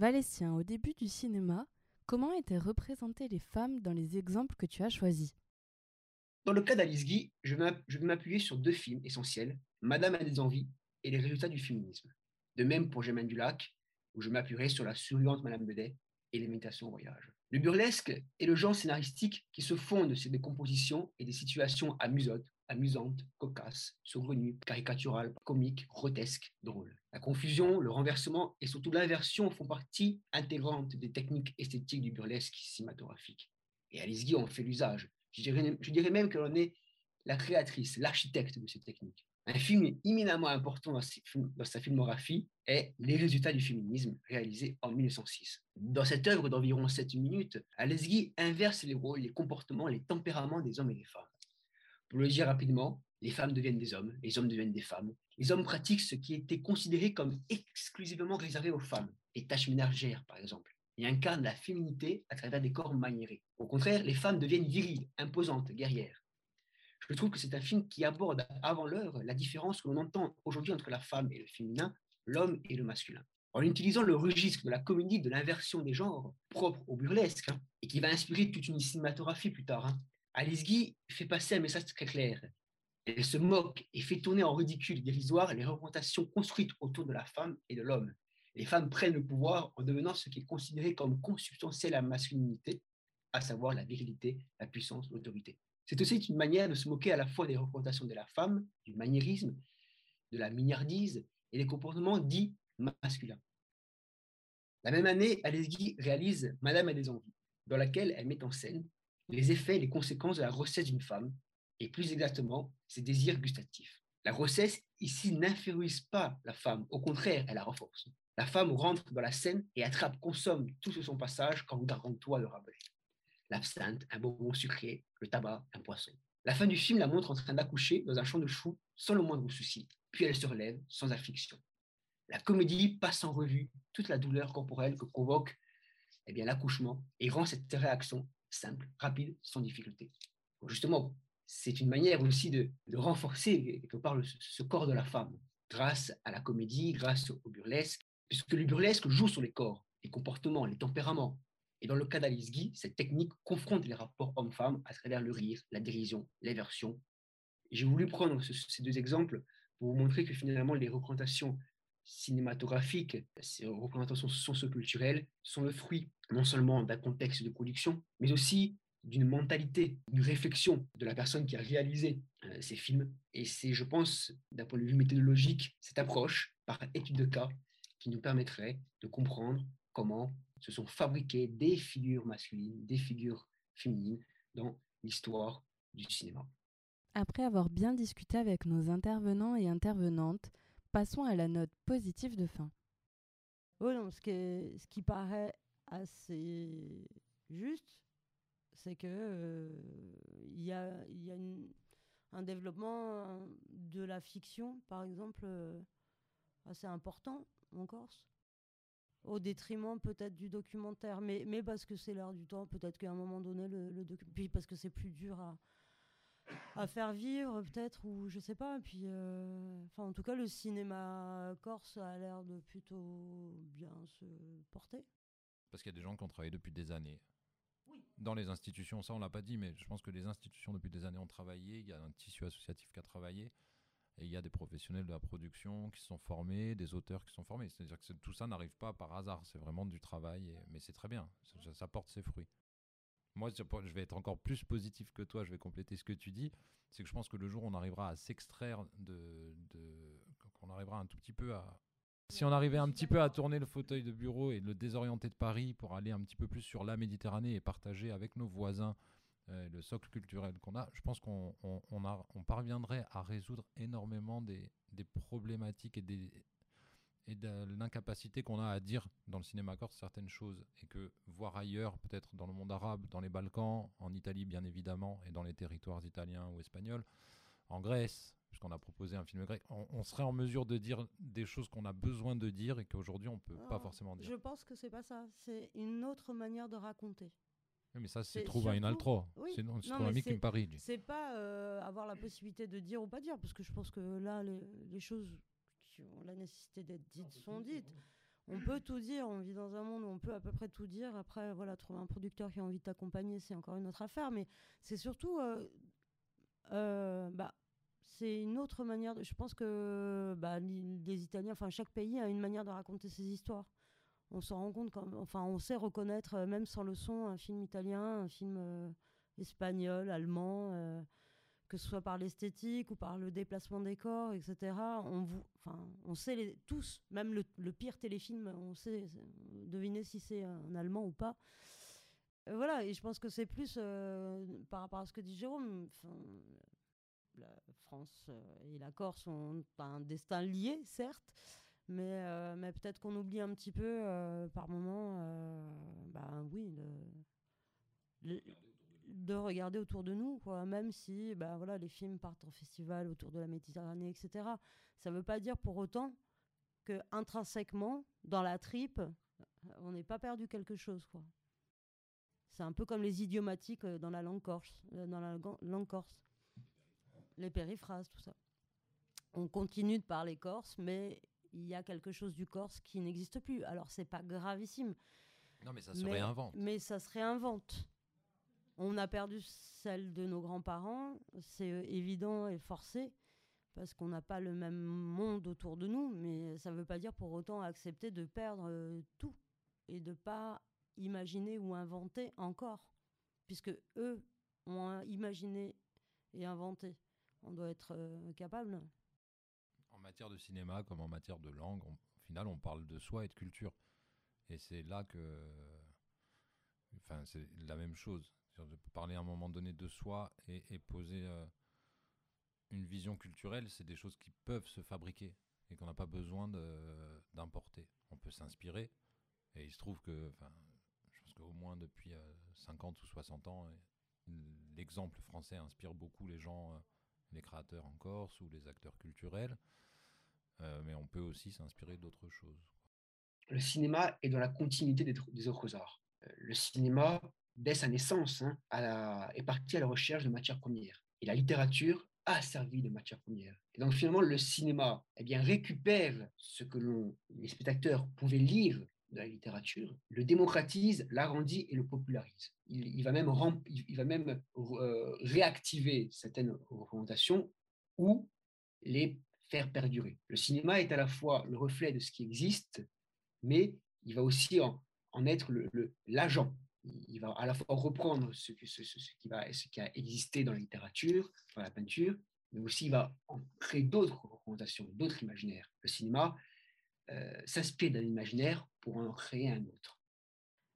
Valestien, au début du cinéma, comment étaient représentées les femmes dans les exemples que tu as choisis? Dans le cas d'Alice Guy, je vais m'appuyer sur deux films essentiels Madame a des envies et les résultats du féminisme. De même pour Germaine Dulac, où je m'appuierai sur la souriante Madame Bedet et les méditations au voyage. Le burlesque est le genre scénaristique qui se fonde sur des compositions et des situations amusantes, amusantes, cocasses, saugrenues, caricaturales, comiques, grotesques, drôles. La confusion, le renversement et surtout l'inversion font partie intégrante des techniques esthétiques du burlesque cinématographique. Et Alice Guy en fait l'usage. Je dirais, je dirais même qu'elle en est la créatrice, l'architecte de ces techniques. Un film éminemment important dans, sa filmographie est Les résultats du féminisme, réalisé en 1906. Dans cette œuvre d'environ 7 minutes, Alesgui inverse les rôles, les comportements, les tempéraments des hommes et des femmes. Pour le dire rapidement, les femmes deviennent des hommes, les hommes deviennent des femmes. Les hommes pratiquent ce qui était considéré comme exclusivement réservé aux femmes, les tâches ménagères par exemple, et incarnent la féminité à travers des corps maniérés. Au contraire, les femmes deviennent viriles, imposantes, guerrières je trouve que c'est un film qui aborde avant l'heure la différence que l'on entend aujourd'hui entre la femme et le féminin, l'homme et le masculin. En utilisant le registre de la comédie de l'inversion des genres, propre au burlesque, hein, et qui va inspirer toute une cinématographie plus tard, hein, Alice Guy fait passer un message très clair. Elle se moque et fait tourner en ridicule dérisoire les représentations construites autour de la femme et de l'homme. Les femmes prennent le pouvoir en devenant ce qui est considéré comme consubstantiel à la masculinité, à savoir la virilité, la puissance, l'autorité. C'est aussi une manière de se moquer à la fois des représentations de la femme, du maniérisme, de la mignardise et des comportements dits masculins. La même année, Alesgui réalise Madame a des envies, dans laquelle elle met en scène les effets et les conséquences de la grossesse d'une femme, et plus exactement ses désirs gustatifs. La grossesse ici n'infériorise pas la femme, au contraire, elle la renforce. La femme rentre dans la scène et attrape, consomme tout sur son passage comme gargantua de Rabelais. L'absinthe, un bonbon sucré, le tabac, un poisson. La fin du film la montre en train d'accoucher dans un champ de choux sans le moindre souci, puis elle se relève sans affliction. La comédie passe en revue toute la douleur corporelle que provoque eh bien, l'accouchement et rend cette réaction simple, rapide, sans difficulté. justement, c'est une manière aussi de, renforcer quelque ce corps de la femme grâce à la comédie, grâce au burlesque, puisque le burlesque joue sur les corps, les comportements, les tempéraments. Et dans le cas d'Alice Guy, cette technique confronte les rapports hommes-femmes à travers le rire, la dérision, l'inversion. J'ai voulu prendre ces deux exemples pour vous montrer que finalement les représentations cinématographiques, ces représentations socioculturelles sont le fruit non seulement d'un contexte de production, mais aussi d'une mentalité, d'une réflexion de la personne qui a réalisé euh, ces films. Et c'est, je pense, d'un point de vue méthodologique, cette approche par étude de cas qui nous permettrait de comprendre comment se sont fabriquées des figures masculines, des figures féminines dans l'histoire du cinéma. Après avoir bien discuté avec nos intervenants et intervenantes, passons à la note positive de fin. Ce, qui ce qui paraît assez juste, c'est que euh, il y a, y a un développement de la fiction, par exemple, euh, assez important en Corse, au détriment peut-être du documentaire, mais, mais parce que c'est l'heure du temps, peut-être qu'à un moment donné, le, le puis parce que c'est plus dur à, à faire vivre peut-être ou je sais pas puis euh, enfin en tout cas le cinéma corse a l'air de plutôt bien se porter. Parce qu'il y a des gens qui ont travaillé depuis des années. Dans les institutions, ça on l'a pas dit, mais je pense que les institutions depuis des années ont travaillé, il y a un tissu associatif qui a travaillé, et il y a des professionnels de la production qui sont formés, des auteurs qui sont formés. C'est-à-dire que tout ça n'arrive pas par hasard, c'est vraiment du travail, mais c'est très bien, ça, porte ses fruits. Moi, je vais être encore plus positif que toi, je vais compléter ce que tu dis, c'est que je pense que le jour où on arrivera à s'extraire de, de qu'on arrivera un tout petit peu à, si on arrivait un petit peu à tourner le fauteuil de bureau et le désorienter de Paris pour aller un petit peu plus sur la Méditerranée et partager avec nos voisins euh, le socle culturel qu'on a, je pense qu'on parviendrait à résoudre énormément des, problématiques et, des, et de l'incapacité qu'on a à dire dans le cinéma corse certaines choses et que voir ailleurs, peut-être dans le monde arabe, dans les Balkans, en Italie bien évidemment, et dans les territoires italiens ou espagnols, en Grèce, puisqu'on a proposé un film grec, on, serait en mesure de dire des choses qu'on a besoin de dire et qu'aujourd'hui on ne peut pas forcément dire. Je pense que c'est pas ça, c'est une autre manière de raconter. Mais ça, c'est trouve un altro. C'est un qui me parie. C'est pas euh, avoir la possibilité de dire ou pas dire, parce que je pense que là, les, choses qui ont la nécessité d'être dites sont dites. On peut tout dire, on vit dans un monde où on peut à peu près tout dire. Après, voilà, trouver un producteur qui a envie de t'accompagner, c'est encore une autre affaire. Mais c'est surtout, euh, euh, bah, c'est une autre manière. De, je pense que bah, les Italiens, enfin chaque pays a une manière de raconter ses histoires. On s'en rend compte, enfin on sait reconnaître euh, même sans le son un film italien, un film euh, espagnol, allemand, euh, que ce soit par l'esthétique ou par le déplacement des corps, etc. On, on sait tous, même le, le, pire téléfilm, on sait deviner si c'est un allemand ou pas. Voilà, et je pense que c'est plus par rapport à ce que dit Jérôme la France et la Corse ont un destin lié, certes, mais, euh, mais peut-être qu'on oublie un petit peu euh, par moment, bah, oui, de regarder autour de nous, quoi. même si bah, voilà, les films partent en festival autour de la Méditerranée, etc. Ça ne veut pas dire pour autant que intrinsèquement, dans la tripe, on n'est pas perdu quelque chose. Quoi. C'est un peu comme les idiomatiques dans la langue corse. Dans la langue corse les périphrases, tout ça. On continue de parler corse, mais il y a quelque chose du corse qui n'existe plus. Alors c'est pas gravissime. Non, mais ça se réinvente. Mais ça se réinvente. On a perdu celle de nos grands-parents, c'est évident et forcé, parce qu'on n'a pas le même monde autour de nous, mais ça ne veut pas dire pour autant accepter de perdre tout et de pas imaginer ou inventer encore, puisque eux ont imaginé et inventé. On doit être capable. En matière de cinéma comme en matière de langue, au final, on parle de soi et de culture. Et c'est là que. Enfin, c'est la même chose. Parler à un moment donné de soi et, poser euh, une vision culturelle, c'est des choses qui peuvent se fabriquer et qu'on n'a pas besoin d'importer. On peut s'inspirer. Et il se trouve que, enfin, je pense qu'au moins depuis 50 euh, ou 60 ans, l'exemple français inspire beaucoup les gens, euh, les créateurs en Corse ou les acteurs culturels. Mais on peut aussi s'inspirer d'autres choses le cinéma est dans la continuité des, autres arts. Euh, le cinéma, dès sa naissance, hein, est parti à la recherche de matières premières. Et la littérature a servi de matière première. Et donc finalement, le cinéma eh bien, récupère ce que les spectateurs pouvaient lire de la littérature, le démocratise, l'arrondit et le popularise. Il, va même, il, va même euh, réactiver certaines représentations ou les faire perdurer. Le cinéma est à la fois le reflet de ce qui existe mais il va aussi en, être l'agent. il va à la fois reprendre ce, qui va, ce qui a existé dans la littérature, dans la peinture, mais aussi il va en créer d'autres représentations, d'autres imaginaires. Le cinéma euh, s'inspire d'un imaginaire pour en créer un autre.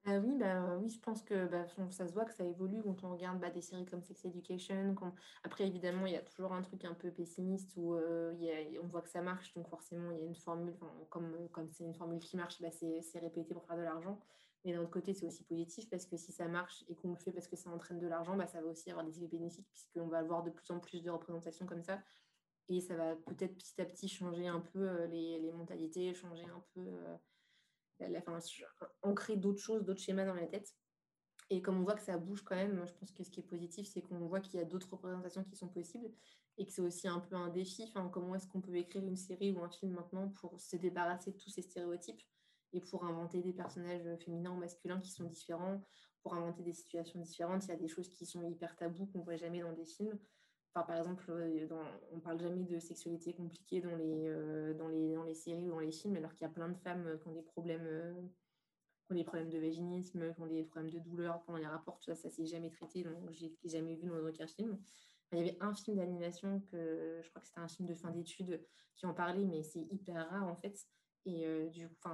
Ah oui, bah, oui, je pense que bah, ça se voit que ça évolue quand on regarde bah, des séries comme Sex Education. Après, évidemment, il y a toujours un truc un peu pessimiste où euh, on voit que ça marche, donc forcément, il y a une formule, comme comme c'est une formule qui marche, c'est répété pour faire de l'argent. Mais d'un autre côté, c'est aussi positif parce que si ça marche et qu'on le fait parce que ça entraîne de l'argent, ça va aussi avoir des effets bénéfiques puisqu'on va avoir de plus en plus de représentations comme ça. Et ça va peut-être petit à petit changer un peu euh, les, les mentalités, changer un peu... Euh, enfin, ancrer d'autres choses, d'autres schémas dans la tête. Et comme on voit que ça bouge quand même, je pense que ce qui est positif, c'est qu'on voit qu'il y a d'autres représentations qui sont possibles et que c'est aussi un peu un défi. Enfin, comment est-ce qu'on peut écrire une série ou un film maintenant pour se débarrasser de tous ces stéréotypes et pour inventer des personnages féminins ou masculins qui sont différents, pour inventer des situations différentes. Il y a des choses qui sont hyper tabous qu'on ne voit jamais dans des films par exemple, euh, on parle jamais de sexualité compliquée dans les, euh, dans, les, dans les séries ou dans les films, alors qu'il y a plein de femmes euh, qui ont des problèmes, qui ont des problèmes de vaginisme, qui ont des problèmes de douleur pendant les rapports. Tout ça, ça s'est jamais traité, donc je l'ai jamais vu dans aucun film. Il y avait un film d'animation que je crois que c'était un film de fin d'études qui en parlait, mais c'est hyper rare en fait. Et du coup,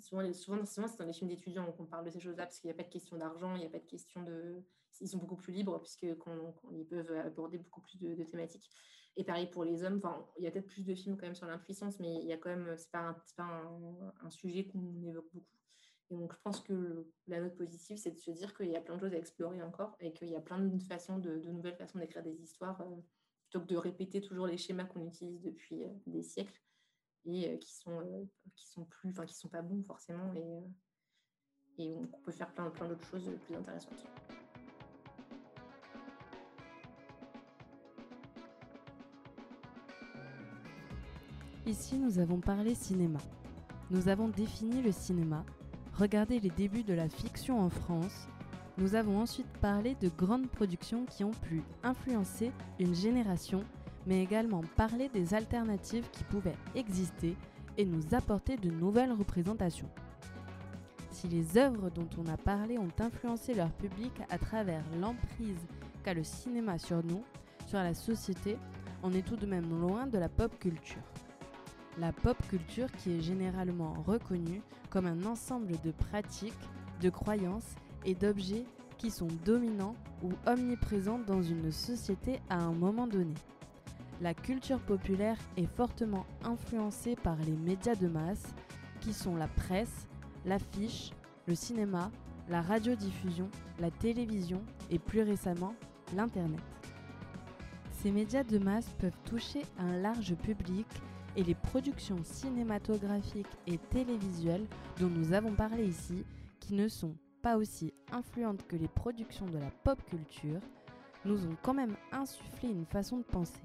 souvent, souvent, souvent c'est dans les films d'étudiants qu'on parle de ces choses-là parce qu'il n'y a pas de question d'argent, il n'y a pas de question de, ils sont beaucoup plus libres puisque ils peuvent aborder beaucoup plus de, thématiques. Et pareil pour les hommes, il y a peut-être plus de films quand même sur l'impuissance, mais il y a quand même, c'est pas, un, pas un, sujet qu'on évoque beaucoup. Et donc, je pense que la note positive, c'est de se dire qu'il y a plein de choses à explorer encore et qu'il y a plein de façons, de, nouvelles façons d'écrire des histoires, euh, plutôt que de répéter toujours les schémas qu'on utilise depuis euh, des siècles euh, qui sont enfin, qui sont pas bons forcément et et on peut faire plein, plein d'autres choses plus intéressantes. Ici, nous avons parlé cinéma. Nous avons défini le cinéma, regardé les débuts de la fiction en France. Nous avons ensuite parlé de grandes productions qui ont pu influencer une génération, mais également parlé des alternatives qui pouvaient exister et nous apporter de nouvelles représentations. Si les œuvres dont on a parlé ont influencé leur public à travers l'emprise qu'a le cinéma sur nous, sur la société, on est tout de même loin de la pop culture la pop culture qui est généralement reconnue comme un ensemble de pratiques, de croyances et d'objets qui sont dominants ou omniprésents dans une société à un moment donné. La culture populaire est fortement influencée par les médias de masse qui sont la presse, l'affiche, le cinéma, la radiodiffusion, la télévision et plus récemment l'Internet. Ces médias de masse peuvent toucher un large public et les productions cinématographiques et télévisuelles dont nous avons parlé ici, qui ne sont pas aussi influentes que les productions de la pop culture, nous ont quand même insufflé une façon de penser.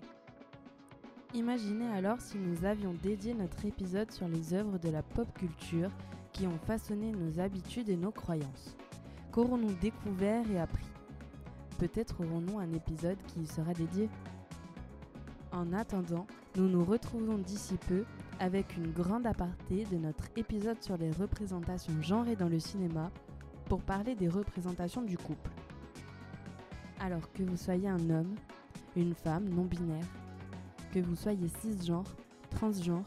Imaginez alors si nous avions dédié notre épisode sur les œuvres de la pop culture qui ont façonné nos habitudes et nos croyances. Qu'aurons-nous découvert et appris? Peut-être aurons-nous un épisode qui y sera dédié. En attendant, nous nous retrouvons d'ici peu avec une grande aparté de notre épisode sur les représentations genrées dans le cinéma pour parler des représentations du couple. Alors que vous soyez un homme, une femme non binaire, que vous soyez cisgenre, transgenre,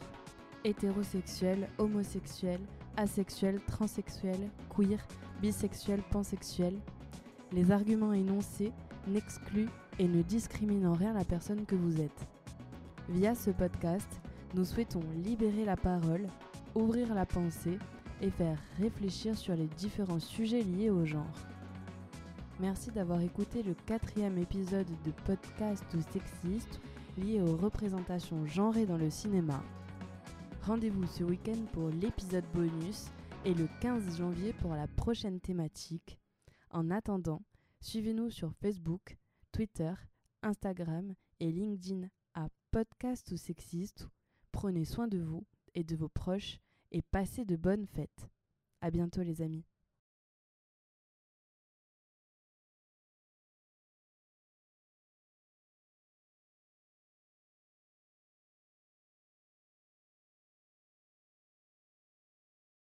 hétérosexuel, homosexuel, asexuel, transsexuel, queer, bisexuel, pansexuel, les arguments énoncés n'excluent et ne discriminent en rien la personne que vous êtes. Via ce podcast, nous souhaitons libérer la parole, ouvrir la pensée et faire réfléchir sur les différents sujets liés au genre. Merci d'avoir écouté le quatrième épisode de podcast ou sexiste lié aux représentations genrées dans le cinéma. Rendez-vous ce week-end pour l'épisode bonus et le 15 janvier pour la prochaine thématique. En attendant, suivez-nous sur Facebook, Twitter, Instagram et LinkedIn à Podcast ou Sexiste. Prenez soin de vous et de vos proches et passez de bonnes fêtes. À bientôt les amis.